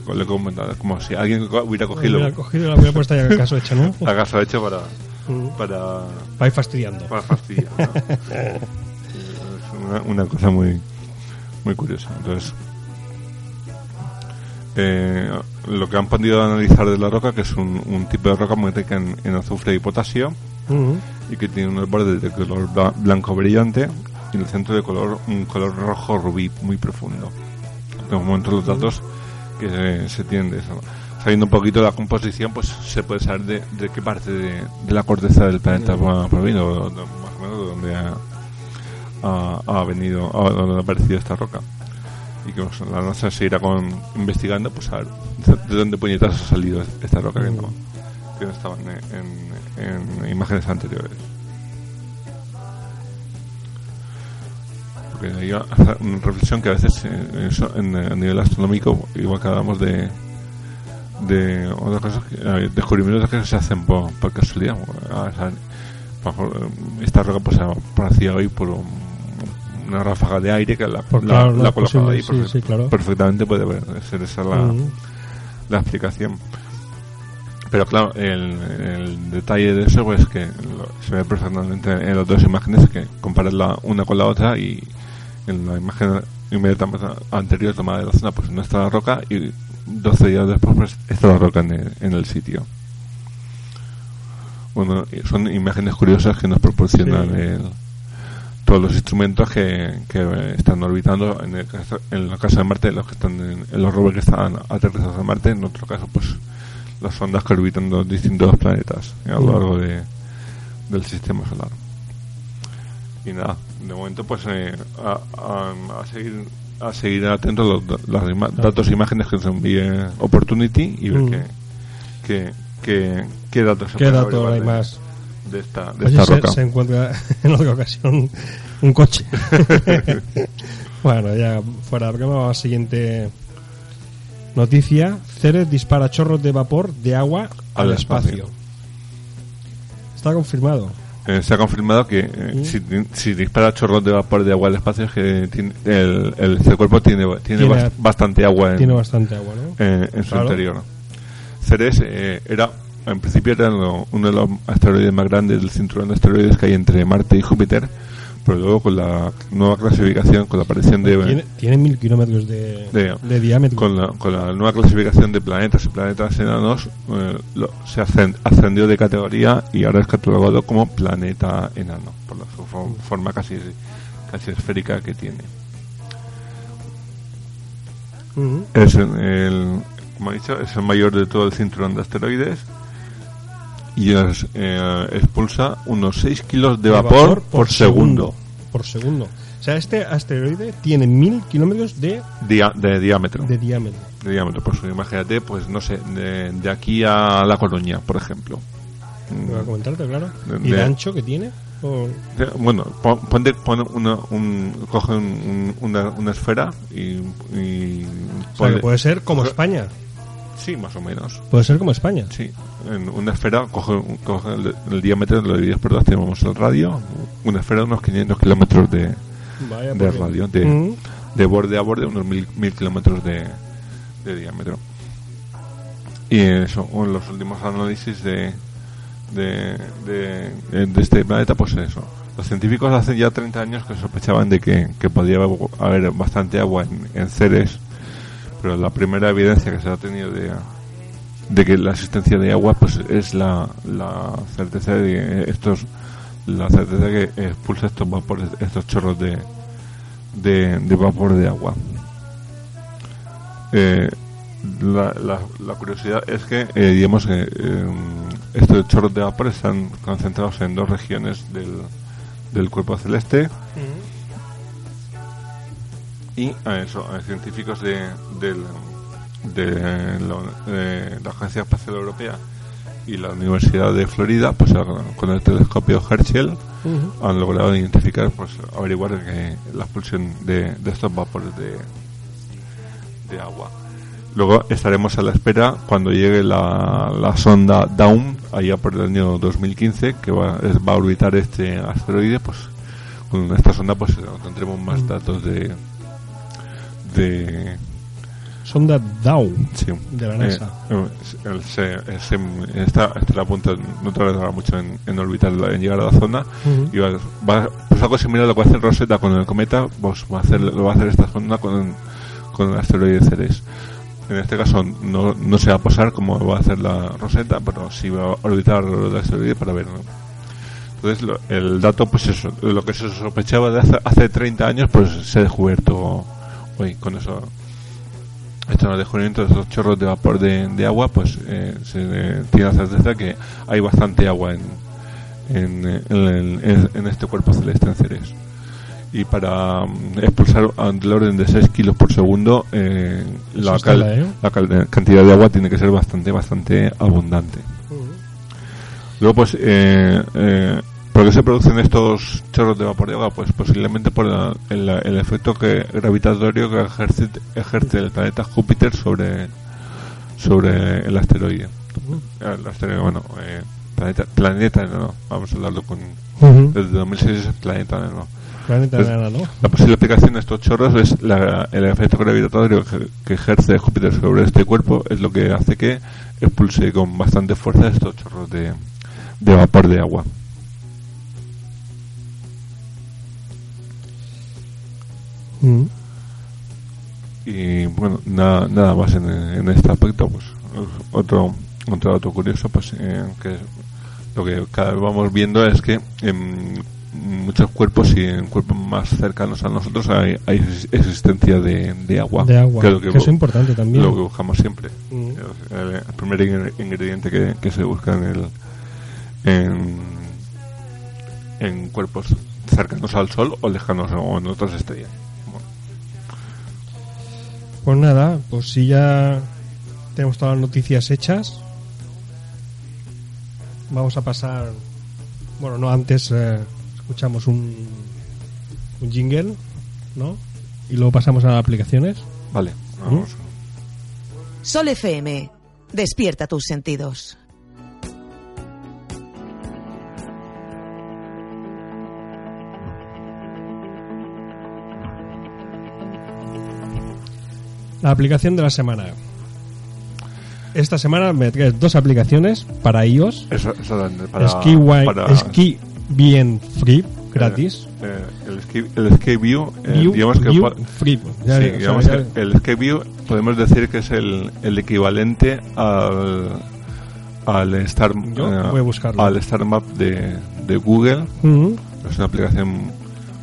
como si alguien hubiera cogido Hubiera cogido la hubiera puesto ya en caso hecho, ¿no? la casa hecho para Mm. para, Va a ir fastidiando. para fastidiar. ¿no? es una, una cosa muy muy curiosa. Entonces, eh, lo que han podido analizar de la roca, que es un, un tipo de roca muy rica en, en azufre y potasio, Mm. y que tiene unos bordes de color bla- blanco brillante y en el centro de color un color rojo rubí muy profundo. De momento los datos que se, se tienen de eso. Sabiendo un poquito de la composición, pues se puede saber de, de qué parte de, de la corteza del planeta va proviene, o de- más o menos de dónde ha, ha, ha venido, a dónde ha aparecido esta roca. Y que pues, la NASA seguirá con, investigando, pues a ver de dónde puñetas ha salido esta roca que no, que no estaban en, en- en imágenes anteriores. Porque hay una reflexión que a veces eh, eso, en, a nivel astronómico, igual que hablamos de de otras cosas, que, eh, descubrimientos que se hacen por, por casualidad. O sea, por ejemplo, esta roca pues aparecía hoy por un- una ráfaga de aire que la, Por la, la es colocaba ahí sí, perfe- sí, claro. perfectamente puede ser esa la, Mm. la explicación. Pero claro, el, el detalle de eso pues que lo- se ve perfectamente en las dos imágenes que comparas la una con la otra y en la imagen inmediatamente anterior tomada de la zona pues no está la roca y 12 días después pues está la roca en el, en el sitio. Bueno, son imágenes curiosas que nos proporcionan Sí. el- todos los instrumentos que, que están orbitando en el caso, en el caso de Marte los que están en, en los rovers que están aterrizados en Marte en otro caso pues las ondas que orbitan los distintos planetas a lo largo de, del sistema solar y nada de momento pues eh, a, a- a seguir a seguir atentos los datos e imágenes que nos envíe Opportunity y ver Mm. qué, qué, qué, qué datos se ¿Qué datos averiguar hay de- más? de esta, de Oye, esta se, roca se encuentra en otra ocasión un coche. bueno, ya fuera de broma, vamos a la siguiente noticia. Ceres dispara chorros de vapor de agua al, Al espacio. espacio. Está confirmado. Eh, se ha confirmado que eh, si, si dispara chorros de vapor de agua al espacio es que tiene- el, el, el cuerpo tiene, tiene, Tiene- bas- bastante agua en, Tiene bastante agua, ¿no? en, en su Claro. interior. Ceres eh, era, en principio era lo- uno de los asteroides más grandes del cinturón de asteroides que hay entre Marte y Júpiter, pero luego con la nueva clasificación, con la aparición de... Tiene, tiene mil kilómetros de, de- de diámetro. con la, con la nueva clasificación de planetas y planetas enanos eh, lo- se ascen- ascendió de categoría y ahora es catalogado como planeta enano por la su fo- forma casi casi esférica que tiene. Es el, el- como he dicho es el mayor de todo el cinturón de asteroides y eh, expulsa unos 6 kilos de vapor, por, segundo, Por segundo. O sea, este asteroide tiene mil kilómetros de, dia- de diámetro de diámetro. de diámetro pues imagínate pues no sé de, de aquí a La Coruña por ejemplo Voy a comentarte, claro. De- ¿Y de de- ancho que tiene? O- Bueno, pon, ponte- pon una, un, coge un- un- una, una esfera y, y o sea, que ponle- puede ser como España. Sí, más o menos. Puede ser como España. Sí, en una esfera coge, coge el, el diámetro, lo divides por dos, tenemos el radio, una esfera de unos 500 kilómetros de, Vaya, de porque- radio, de, Mm. de borde a borde, unos mil, mil kilómetros de, de diámetro. Y eso, en los últimos análisis de, de, de, de este planeta, pues eso. Los científicos hace ya 30 años que sospechaban de que, que podía haber bastante agua en, en Ceres, pero la primera evidencia que se ha tenido de, de que la existencia de agua pues es la, la certeza de estos la certeza que expulsa estos vapores estos chorros de, de, vapor de agua. Eh, la, la, la curiosidad es que eh, digamos que eh, estos chorros de vapor están concentrados en dos regiones del, del cuerpo celeste y a eso a científicos de, de, de la Agencia Espacial Europea y la Universidad de Florida pues con el telescopio Herschel han logrado identificar pues averiguar que la expulsión de, estos vapores de, de agua. Luego estaremos a la espera cuando llegue la, la sonda Dawn allá por el año 2015 que va, va a orbitar este asteroide pues con esta sonda pues tendremos más datos de de Sonda Down Sí. de la NASA. Eh, el- se- se- está, estará a punto, no tardará mucho en, en orbitar, en llegar a la zona. Ujú. Y va, va- pues algo similar a lo que va a hacer Rosetta con el cometa, pues va a hacer, lo va a hacer esta sonda con, con el asteroide Ceres. En este caso no, no se va a posar como va a hacer la Rosetta, pero sí va a orbitar el asteroide para ver. ¿no? Entonces lo- el dato, pues eso, lo que se sospechaba de hace, hace 30 años, pues se ha descubierto hoy con eso estos descubrimientos de esos chorros de vapor de, de agua, pues eh, se eh, tiene la certeza que hay bastante agua en, en, eh, en- en- este cuerpo celeste en Ceres. Y para mm, expulsar del orden de 6 kilos por segundo, eh, la, está cal- la, ¿eh? la cal- cantidad de agua tiene que ser bastante, bastante abundante. Luego, pues, eh, eh, ¿por qué se producen estos chorros de vapor de agua? Pues posiblemente por la- el, el efecto que, gravitatorio que ejerce, ejerce el planeta Júpiter sobre, sobre el asteroide. El asteroide, bueno, eh, planeta, planeta, no, vamos a hablarlo con. Ujú. Desde 2006 es planeta, no. Planeta Pues- enana, ¿no? La posible explicación de estos chorros es la- el efecto gravitatorio que, que ejerce Júpiter sobre este cuerpo, es lo que hace que expulse con bastante fuerza estos chorros de, de vapor de agua. Mm. Y bueno, nada, nada más en, en este aspecto, pues otro, otro dato curioso, pues eh, que lo que cada vez vamos viendo es que en muchos cuerpos y en cuerpos más cercanos a nosotros hay, hay existencia de, de agua. De agua, que es lo que, es importante también. lo que buscamos siempre. Mm. El, el primer ingre- ingrediente que, que se busca en el en, en cuerpos cercanos al Sol o lejanos o en otras estrellas. Pues nada, pues si ya tenemos todas las noticias hechas, vamos a pasar. Bueno, no antes eh, escuchamos un, un jingle, ¿no? Y luego pasamos a las aplicaciones. Vale, vamos. Sol FM. Despierta tus sentidos. La aplicación de la semana. Esta semana me traes dos aplicaciones para iOS. Eso, eso para, Ski, Wi- para, Ski Bien Free, gratis. eh, el, ski, el Ski View, eh, View- digamos que View Free. Ya- sí, sea, que el Ski View podemos decir que es el, el equivalente al al Star Yo eh, voy a buscarlo. al Star Map de, de Google. Es una aplicación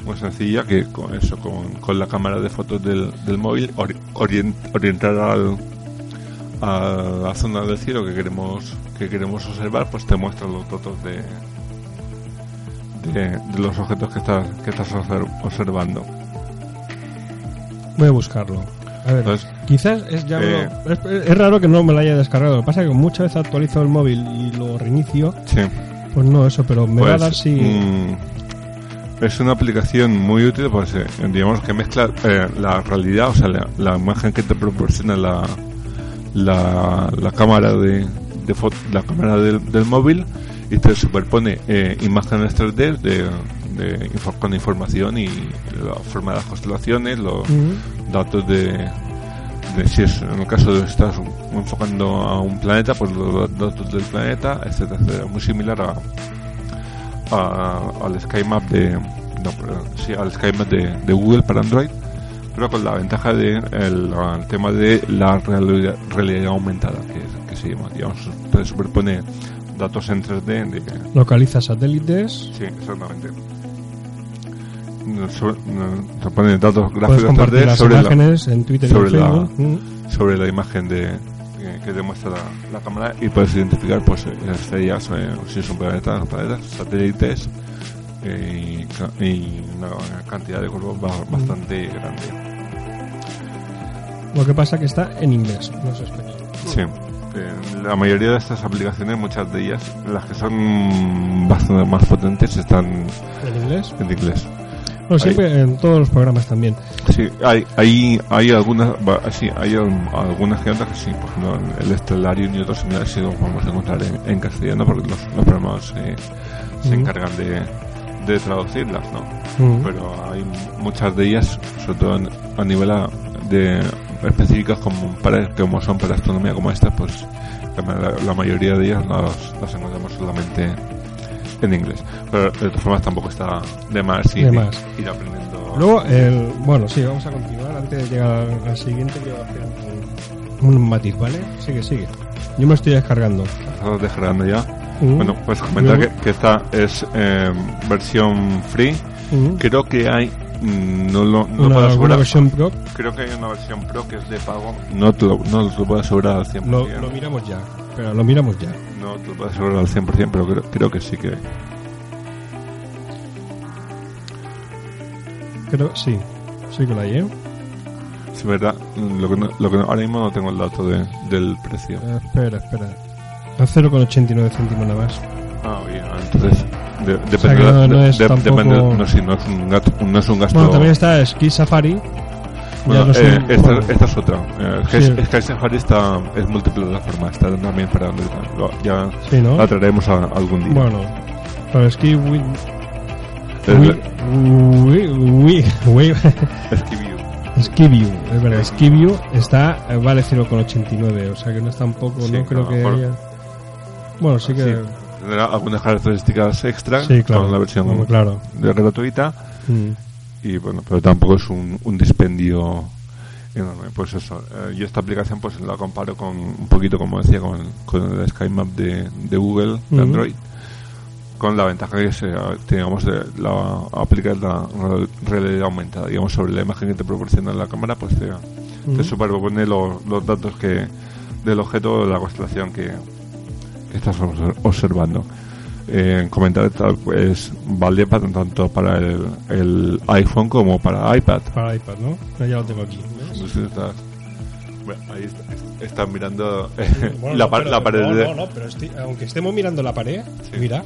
muy sencilla que con eso, con, con la cámara de fotos del, del móvil, ori- orien- orientar al, a la zona del cielo que queremos que queremos observar, pues te muestra los datos de, de, de los objetos que estás que estás obser- observando. Voy a buscarlo. A ver, Entonces, quizás es ya eh, no- es, es raro que no me lo haya descargado. Lo que pasa es que muchas veces actualizo el móvil y lo reinicio. sí. Pues no, eso, pero me va a Pues, dar si. mm, es una aplicación muy útil, pues eh, digamos que mezcla eh, la realidad, o sea, la, la imagen que te proporciona la, la, la cámara de, de fo- la cámara del, del móvil y te superpone eh, imágenes 3D de, de info- con información y la forma de las constelaciones, los datos de de si es en el caso de estás enfocando a un planeta, pues los datos del planeta, etcétera, etcétera. Muy similar a, a- al SkyMap de no, sí, al SkyMap de, de Google para Android, pero con la ventaja de el, el tema de la realidad, realidad aumentada, que, que se llama, digamos, se superpone datos en 3D de, Localiza satélites. Sí, exactamente. Nos, so- nos- nos pone datos gráficos compartir 3D las sobre la, imágenes en Twitter y en sobre la- Facebook. Mm. sobre la imagen de que, que demuestra la, la cámara y puedes identificar pues estrellas, eh, si planeta, planetas, satélites eh, y, una cantidad de cuerpos ba- bastante grande. Lo que pasa que está en inglés, no es español. Sí. la mayoría de estas aplicaciones, muchas de ellas, las que son bastante más potentes, están ¿En inglés? en inglés. No, siempre en todos los programas también. Sí, hay, hay, hay algunas, sí, hay algunas que que sí, por ejemplo, el Stellarium y otros similares sí los vamos a encontrar en, en castellano porque los, los programas eh, se encargan de, de traducirlas, ¿no? Pero hay muchas de ellas, sobre todo en- a nivel a- de específicas como para como son para astronomía como esta, pues la, la mayoría de ellas las, las encontramos solamente en inglés. Pero de todas formas tampoco está de más ir, De más. ir aprendiendo. Luego, el, bueno, sí, vamos a continuar. Antes de llegar al, siguiente, quiero hacer un, un matiz, ¿vale? Sigue, sigue. Yo me estoy descargando. Estás descargando ya. Mm. Bueno, pues comentar que, que esta es eh, versión free. Mm. Creo que hay. mm, No lo no una, puedo asegurar. versión pro. Creo que hay una versión pro que es de pago. No te lo, no te lo puedo asegurar al 100%. Lo, lo miramos ya. Pero lo miramos ya. No te puedo asegurar al 100%, pero creo, creo que sí que. Creo, sí. Sí que la hay, ¿eh? Es verdad. Lo que, no, lo que no- ahora mismo no tengo el dato de, del precio. Eh, Espera, espera. A 0,89 céntimos nada más. Ah, bien. Entonces. de- depende. que no- de- no es de- tampoco- depende- no, sí, no es un gasto. No es un gasto Bueno, también está Ski Safari. Bueno, no eh, esta, esta es otra. Eh, Sí. Sky- Safari está, es multiplataforma, está también para Android. Ya Sí, ¿no? la traeremos a- algún día. Bueno, pero Es Wi- la- Wi- Wi- Wi- Skiview. Skiview, es verdad, Skiview está, eh, vale 0,89, o sea que no es tampoco, Sí, no creo que haya... Bueno, sí que... Sí. Tendrá algunas características extra Sí, claro. con la versión claro. de gratuita Mm. Y bueno, pero tampoco es un, un dispendio enorme. Pues eso, eh, yo esta aplicación pues la comparo con un poquito como decía con, con el SkyMap de, de Google, de. Android, con la ventaja que se, digamos, de la, aplica la realidad aumentada, digamos, sobre la imagen que te proporciona la cámara, pues te, superpone los, los datos que del objeto de la constelación que, que estás obs- observando. Eh, comentar tal, pues vale para, tanto para el, el iPhone como para iPad. Para iPad, ¿no? Ya lo tengo aquí. ahí está- estás mirando Bueno, la, no, pero- la pared no, de... no, no, pero estoy- aunque estemos mirando la pared, Sí. mira,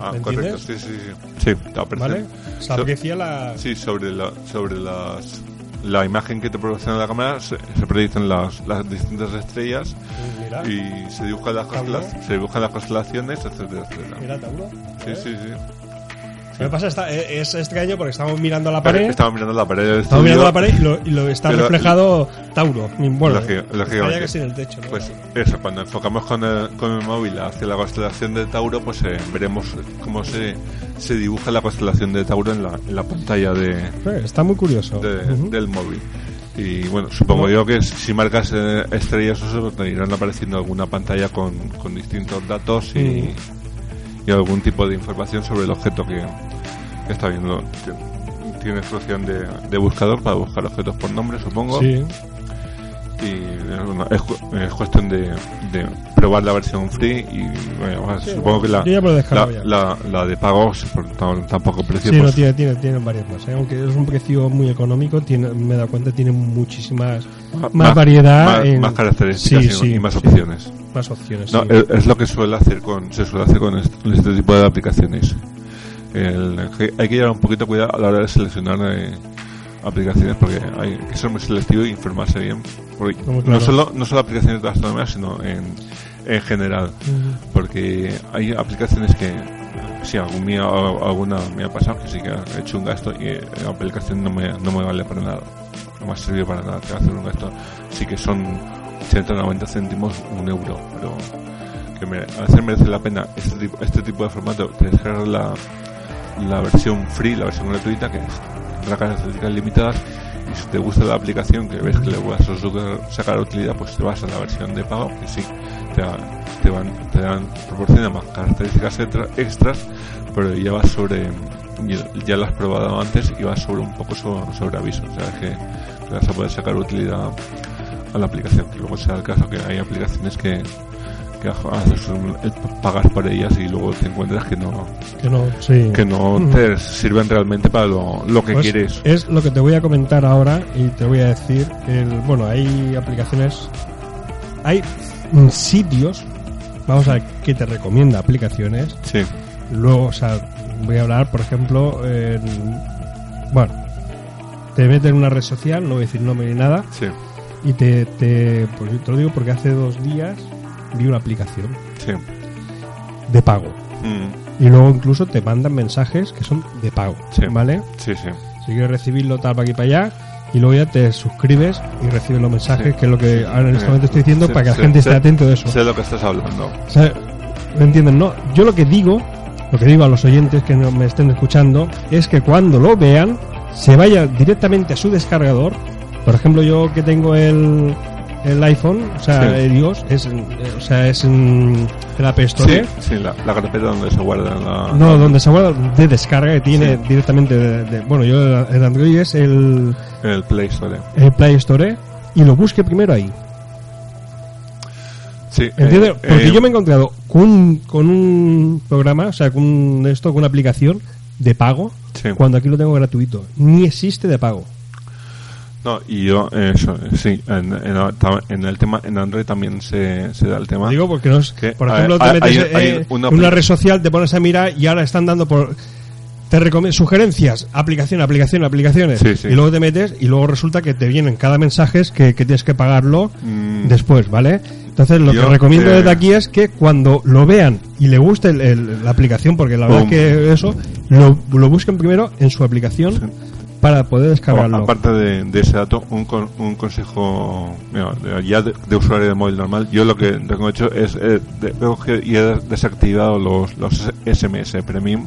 Ah, ¿me correcto, sí, sí, sí. Sí, ¿vale? So- la... Sí, sobre la, sobre las, la imagen que te proporciona la cámara se, se proyectan las, las distintas estrellas Mira, y se dibujan las, se dibujan las constelaciones, etcétera, etcétera. mira Tauro. Sí, sí, sí. Lo que pasa está, eh, es extraño porque estamos mirando la pared, Estaba mirando la pared del estamos mirando la pared y lo, y lo está Pero- reflejado Tauro. Bueno, lógicamente. casi en el techo, ¿no? Pues eso, cuando enfocamos con el, con el móvil hacia la constelación de Tauro, pues eh, veremos cómo se, se dibuja la constelación de Tauro en la, en la pantalla de, Eh, Está muy curioso. de- del móvil. Y bueno, supongo yo que si marcas eh, estrellas o eso, te irán apareciendo alguna pantalla con, con distintos datos y, Mm. y algún tipo de información sobre el objeto que, que está viendo. Ti- Tienes opción de, de buscador para buscar objetos por nombre, supongo. Sí, Y bueno, es, es cuestión de, de probar la versión free y bueno, Sí, supongo que la, la, la, la de pago, si por tan, tan poco precio, sí, no, pues, tiene, tiene, tiene varias más. ¿eh? Aunque es un precio muy económico, tiene, me he dado cuenta, tiene muchísimas ma- más variedad más, en- más características Sí, y, sí, y más opciones. más opciones. No, sí. es, es lo que suele hacer con, se suele hacer con este, este tipo de aplicaciones. El- hay que llevar un poquito cuidado a la hora de seleccionar eh, aplicaciones porque hay que ser muy selectivo e informarse bien. Porque no, claro. solo, no solo aplicaciones de astronomía, sino en, en general. Porque hay aplicaciones que, si algún mía, alguna me ha pasado, que sí que he hecho un gasto y la aplicación no me, no me vale para nada. no me ha servido para nada. A hacer un gasto. Sí que son 80 90 céntimos, un euro, pero que me, a veces merece la pena este tipo, este tipo de formato. Te descargas la, la versión free, la versión gratuita, que es tendrá características limitadas. Y si te gusta la aplicación, que ves que le vas a sacar utilidad, pues te vas a la versión de pago, que sí, te, te van, te dan, proporciona más características extra- extras, pero ya vas sobre, ya, lo has probado antes y vas sobre un poco sobre, sobre aviso, o sea que te vas a poder sacar utilidad a la aplicación, que luego sea el caso que hay aplicaciones que, que haces un- el pagas por ellas y luego te encuentras que no, Que no, sí. que no te sirven realmente para lo, lo que Pues quieres. Es lo que te voy a comentar ahora y te voy a decir. El, bueno, hay aplicaciones, hay mm, sitios, vamos a ver qué te recomienda aplicaciones. Sí, Luego, o sea, voy a hablar, por ejemplo, en, bueno, te metes en una red social, no voy a decir nombre ni nada, sí, y te, te, pues yo te lo digo porque hace dos días vi una aplicación sí. de pago. Mm, Y luego incluso te mandan mensajes que son de pago, Sí. ¿vale? sí, sí. Si quieres recibirlo tal para aquí para allá y luego ya te suscribes y recibes los mensajes, Sí. que es lo que ahora en este momento estoy diciendo para que la gente esté atento de eso. Sé lo que estás hablando. O sea, ¿Me entienden? No, yo lo que digo, lo que digo a los oyentes que no me estén escuchando, es que cuando lo vean, se vaya directamente a su descargador. Por ejemplo, yo que tengo el, el iPhone, o sea, Sí. el iOS, es, en- eh, o sea, es en el App Store. sí, la, la carpeta donde se guarda la... No, donde se guarda de descarga que tiene directamente de, de- bueno, yo el Android es el, el Play Store. el Play Store y lo busque primero ahí. Sí. ¿Entiendes? eh, Porque eh, yo me he encontrado con un, con un programa, o sea, con esto, con una aplicación de pago, Sí. cuando aquí lo tengo gratuito. Ni existe de pago. No, y yo, eso, eh, sí, en, en, en el tema, en Android también se, se da el tema. Digo porque no es, Que por hay- ejemplo, te metes hay eh, una en una red social, te pones a mirar y ahora están dando por te recomiendo sugerencias, aplicación, aplicación, aplicaciones Sí, sí. y luego te metes y luego resulta que te vienen cada mensaje que, que tienes que pagarlo Mm. después, ¿vale? Entonces lo Yo, que recomiendo eh, desde aquí es que cuando lo vean y le guste el- el- la aplicación, porque la verdad es que eso, lo, lo busquen primero en su aplicación para poder descargarlo. Aparte de, de ese dato, un, con- un consejo mira, de- ya de, de usuario de móvil normal, yo lo que tengo hecho es eh, de- y he desactivado los, los SMS Premium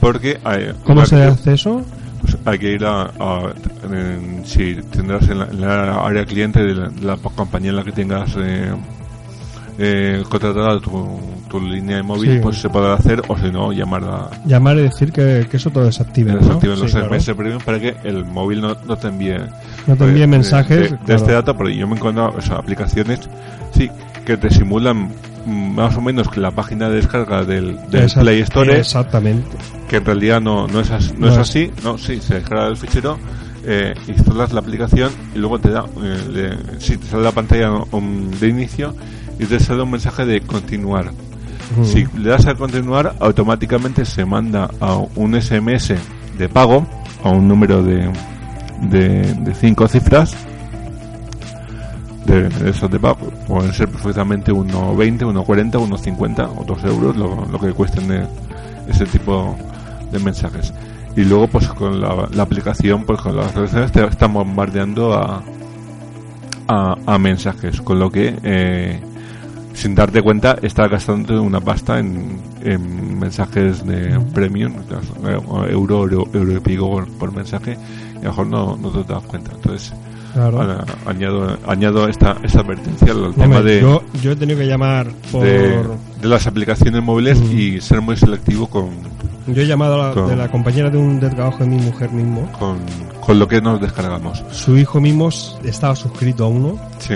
porque hay, ¿Cómo se hace eso? pues hay que ir a, a- en- si tendrás en la, en la área cliente de la, de la compañía en la que tengas eh, eh, contratada tu, tu línea de móvil, Sí. pues se puede hacer o si no llamar a Llamar y decir que, que eso todo desactive. ¿no? desactiven los claro. SMS premium para que el móvil no, no te envíe No te envíe de- mensajes, de, de claro. este dato porque yo me he encontrado o sea, aplicaciones sí que te simulan más o menos que la página de descarga del, del Play Store Exactamente. que en realidad no, no es, as- no No es así, no, sí, se descarga el fichero, eh, instalas la aplicación y luego te da, eh, le- sí, te sale la pantalla um, de inicio y te sale un mensaje de continuar. Si le das a continuar, automáticamente se manda a un SMS de pago, a un número de, de, de cinco cifras, de, de esos de pago, pueden ser perfectamente 1,20, 1,40, 1,50 o 2 euros, lo, lo que cuesten de ese tipo de mensajes. Y luego, pues con la, la aplicación, pues con las redes te están bombardeando a, a, a mensajes, con lo que eh, sin darte cuenta estás gastando una pasta en, en mensajes de premium, eh, euro, euro, euro y pico por, por mensaje, y a lo mejor no, no te das cuenta. Entonces, Claro. añado, añado esta, esta advertencia al Hombre, tema de, yo, yo he tenido que llamar por... de, de las aplicaciones móviles Mm. y ser muy selectivo con, Yo he llamado a la, Con- de la compañera de un del trabajo de mi mujer mismo. con, con lo que nos descargamos. Su hijo mismo estaba suscrito a uno Sí.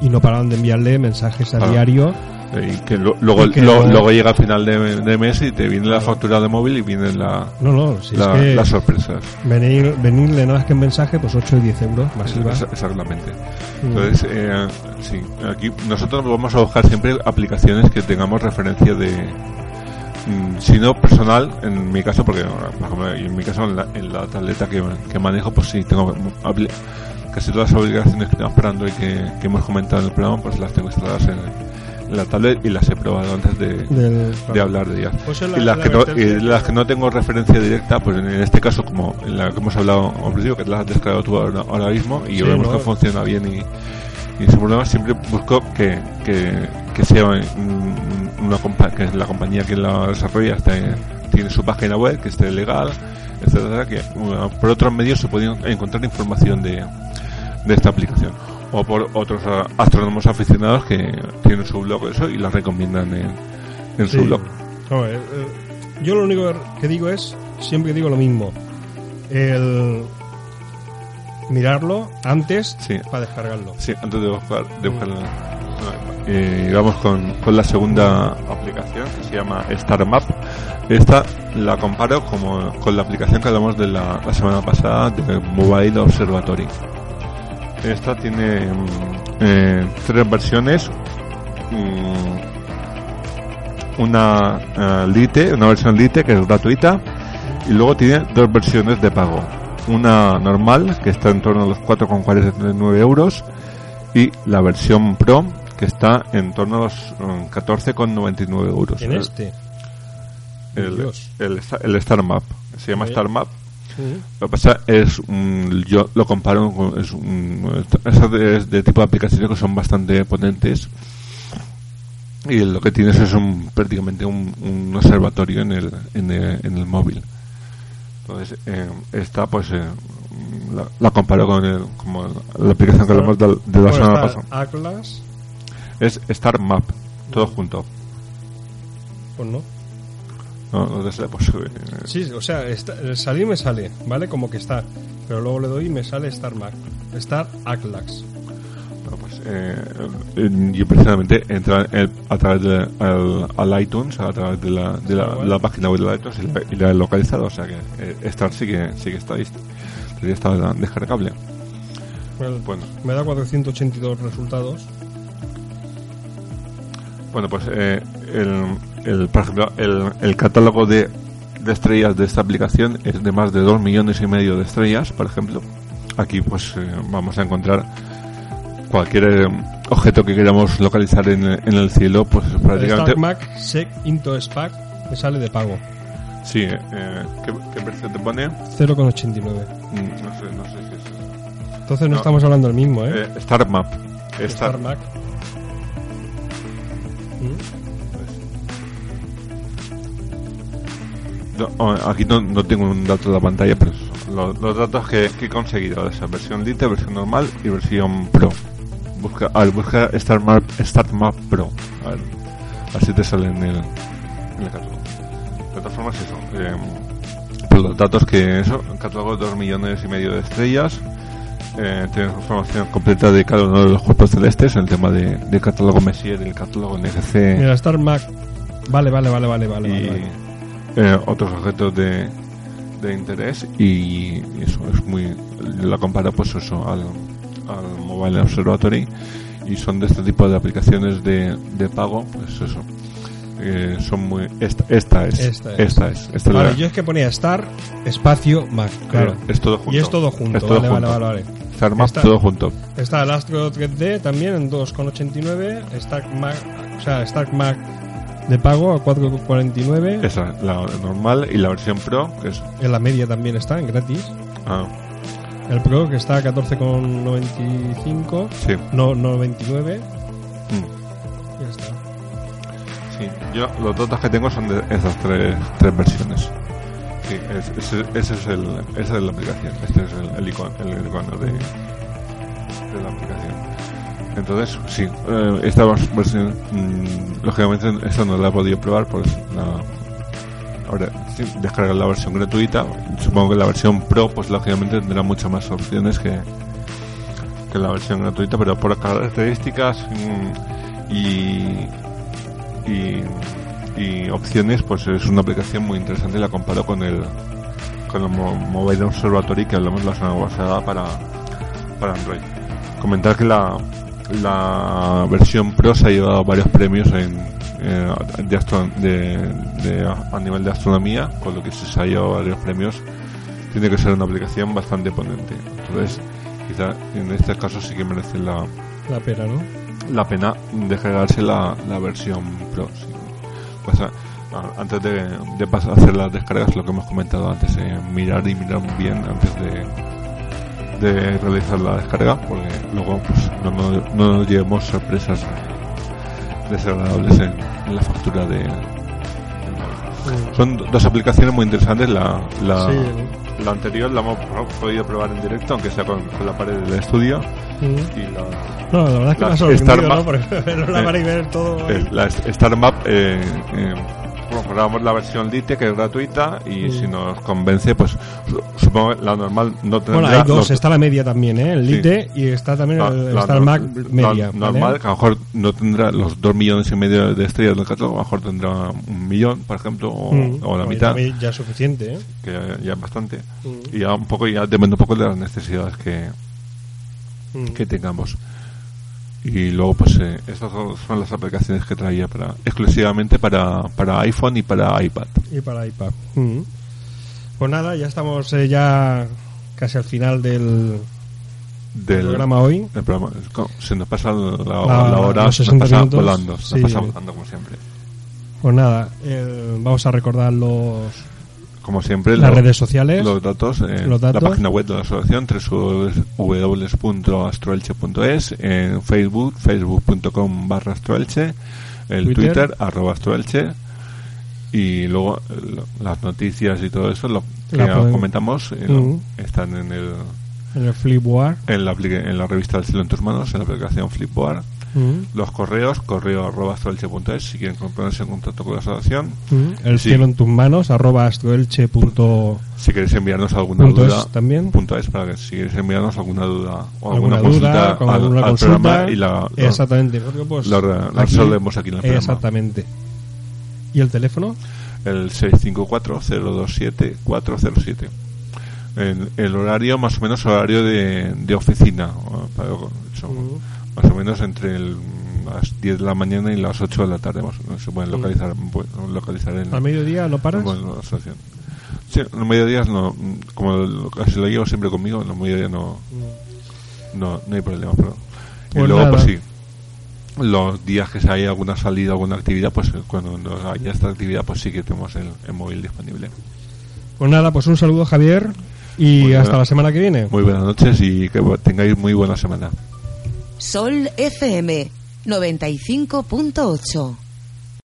Y no paraban de enviarle mensajes a Claro. diario. Y que lo- luego, Y que lo- no- luego llega a final de, de mes y te viene la factura de móvil y vienen la, No, no, si la- es que las sorpresas. venir, venirle nada más que en mensaje, pues 8 y 10 euros masiva. Exactamente. Mm. Entonces, eh, sí, aquí nosotros vamos a buscar siempre aplicaciones que tengamos referencia de, mm, si no personal, en mi caso, porque en mi caso, en la, en la tableta que, que manejo, pues sí, tengo apli- casi todas las aplicaciones que tengo esperando y que, que hemos comentado en el programa, pues las tengo instaladas en, en la tablet y las he probado antes de, Del- de hablar de ellas. Pues la- y, las la que no, y las que no tengo referencia directa, pues en este caso, como en la que hemos hablado principio, que la has descargado tú ahora, ahora mismo y Sí, vemos no. que funciona bien y, y sin problema, siempre busco que, que, que sea una compa- que la compañía que la desarrolla esté- tiene su página web, que esté legal, etcétera, que por otros medios se puede encontrar información de, de esta aplicación. O por otros astrónomos aficionados que tienen su blog eso y la recomiendan en, en Sí. su blog. No, eh, yo lo único que digo es, siempre digo lo mismo, el mirarlo antes Sí. para descargarlo. Sí, antes de buscar, de la- eh, vamos con, con la segunda aplicación que se llama StarMap. Esta la comparo como con la aplicación que hablamos de la, la semana pasada de Mobile Observatory. Esta tiene mm, eh, tres versiones. mm, una eh, Lite, una versión Lite que es gratuita y luego tiene dos versiones de pago. Una normal que está en torno a los 4,49 euros y la versión Pro que está en torno a los mm, 14,99 euros. En El- este. el, el, Star- el Star Map. Se llama Star. Map. Lo que pasa es, mm, yo lo comparo con, es, un, es de, es de tipo de aplicaciones que son bastante potentes y lo que tienes es un, prácticamente un, un observatorio en el, en el, en el móvil. Entonces, eh, esta pues eh, la, la comparo con el, como la aplicación que hablamos de, de la semana pasada. Atlas, Es Star Map, todo junto. pues no. ¿No? Entonces, pues, eh, Sí, o sea, está- salir me sale, ¿vale? Como que está. Pero luego le doy y me sale Star Mac. Star Atlas. Bueno, pues, eh, eh, yo precisamente entré en- a través de al, al iTunes, a través de la, de la, página web de iTunes y la, y la he localizado, o sea que eh, Star sí que, sí que está, está descargable. Bueno, Bueno, me da 482 resultados. bueno pues eh, el, el, por ejemplo, el, el catálogo de, de estrellas de esta aplicación es de más de 2 millones y medio de estrellas, por ejemplo. Aquí pues eh, vamos a encontrar cualquier eh, objeto que queramos localizar en, el- en el cielo, pues El prácticamente... Star Mac Sec Into SPAC me sale de pago. Sí, eh, ¿qué, ¿qué precio te pone? 0,89. Mm, No sé, no sé si es... Entonces no, No. estamos hablando del mismo, ¿eh? Eh, Star Map. Star, Star Mac. No, aquí no, no tengo un dato de la pantalla, pero los, los datos que, que he conseguido esa versión Lite, versión normal y versión Pro. Busca, a ver, busca Star Map, Star Map Pro. A ver, así te sale en el, en el catálogo. De todas formas, eso. eh, pues los datos que eso, un catálogo de 2 millones y medio de estrellas. Eh, información completa de cada uno de los cuerpos celestes, el tema de, del catálogo Messier, del catálogo NGC Mira, Star Mac. Vale, vale, vale, vale, vale. y vale, vale. Eh, otros objetos de, de interés y eso es muy la compara pues eso al, al Mobile Observatory y son de este tipo de aplicaciones de, de pago pues eso eh, son muy esta, esta es Esta es. esta es esta es Vale, la- yo es que ponía Star Espacio Mac, claro. eh, es todo junto Y es todo junto, Es todo vale, junto. vale, vale, vale. Star Map Está- todo junto Está el Astro 3D también en 2,89. Stark Mac, o sea, Stark Mac de pago a 4,49. esa la normal y la versión Pro que es En la media también está, en gratis. ah, El Pro que está a 14,95. sí No, 99. Mm. Ya está. Sí, yo los datos que tengo son de esas tres, tres versiones. Sí, es- ese, ese es el, esa es la aplicación. Este es el, el icono, el icono de, de la aplicación. Entonces, sí, eh, esta vers- versión, mm, lógicamente, esta no la he podido probar, pues ahora sí, descargar la versión gratuita. Supongo que la versión Pro, pues lógicamente tendrá muchas más opciones que, que la versión gratuita, pero por características mm, y, y, y opciones, pues es una aplicación muy interesante. La comparo con el con el Mo- Mobile Observatory que hablamos la semana pasada para, para Android. Comentar que la, la versión Pro se ha llevado varios premios en, eh, de, de, de- a nivel de astronomía, con lo que si se ha llevado varios premios, tiene que ser una aplicación bastante potente. Entonces, quizá en este caso sí que merece la, La pera, ¿no? la pena descargarse la, la versión Pro. sí. Pues, a- a- antes de, de pasar a hacer las descargas, lo que hemos comentado antes, eh, mirar y mirar bien antes de, de realizar la descarga, porque luego pues, no, no, no nos llevemos sorpresas desagradables en, en la factura de. Son do- dos aplicaciones muy interesantes. La, la, Sí. la anterior la hemos podido probar en directo, aunque sea con, con la pared del estudio. Y la, No, la verdad es que La me ha sorprendido, Star ¿no? Map. Porque ver la Eh, para y ver todo... eh, la Star Map, eh, eh, probamos la versión Lite, que es gratuita, y Mm. si nos convence, pues su- supongo que la normal no tendrá. Bueno, hay dos, los- está la media también, ¿eh? El Sí. Lite y está también la- el la Mac la media. ¿vale? normal, que a lo mejor no tendrá los dos millones y medio de estrellas del catálogo, a lo mejor tendrá un millón, por ejemplo, o, Mm. o la mitad. Ya es suficiente, ¿eh? que ya, ya es bastante Mm. y ya un poco ya depende un poco de las necesidades que, que tengamos y luego pues eh, estas son las aplicaciones que traía para exclusivamente para, para iPhone y para iPad Y para iPad. Mm. Pues nada, ya estamos eh, ya casi al final del del programa hoy. del programa. Se nos pasa la, la La- hora se 60 nos pasa minutos, volando se sí. nos pasa volando como siempre Pues nada, eh, vamos a recordar los como siempre las lo- redes sociales. los datos, eh, Los datos. la página web de la asociación www.astroelche.es en Facebook facebook.com barra astroelche el Twitter. Twitter, arroba astroelche y luego eh, las noticias y todo eso lo que La comentamos eh, están en el En el Flipboard. en la, en la revista El cielo en tus manos en la aplicación Flipboard Mm. los correos correo arroba astroelche.es si quieren ponerse en contacto con la asociación Mm. El Sí. cielo en tus manos, arroba astroelche punto- Si queréis enviarnos alguna Punto duda, es también. punto es para que si queréis enviarnos alguna duda o alguna alguna, consulta duda, al, alguna al consulta. programa y la, lo- exactamente. porque, pues, lo re- lo resolvemos aquí en el programa. Exactamente. ¿Y el teléfono? el 654-027-407. El, el horario, más o menos, horario de, de oficina. para-. Más o menos entre el- las 10 de la mañana y las 8 de la tarde. Más, se pueden localizar, pueden localizar en, ¿Al mediodía no paras? Bueno, la asociación. Sí, en los mediodías no, como lo- casi lo llevo siempre conmigo, en los mediodías no, no, no hay problema. Pero, y Pues luego, nada. pues sí, los días que hay alguna salida, alguna actividad, pues cuando no haya esta actividad, pues sí que tenemos el, el móvil disponible. Pues nada, pues un saludo Javier y Muy hasta buena- la semana que viene. Muy buenas noches y que tengáis muy buena semana. Sol FM 95.8.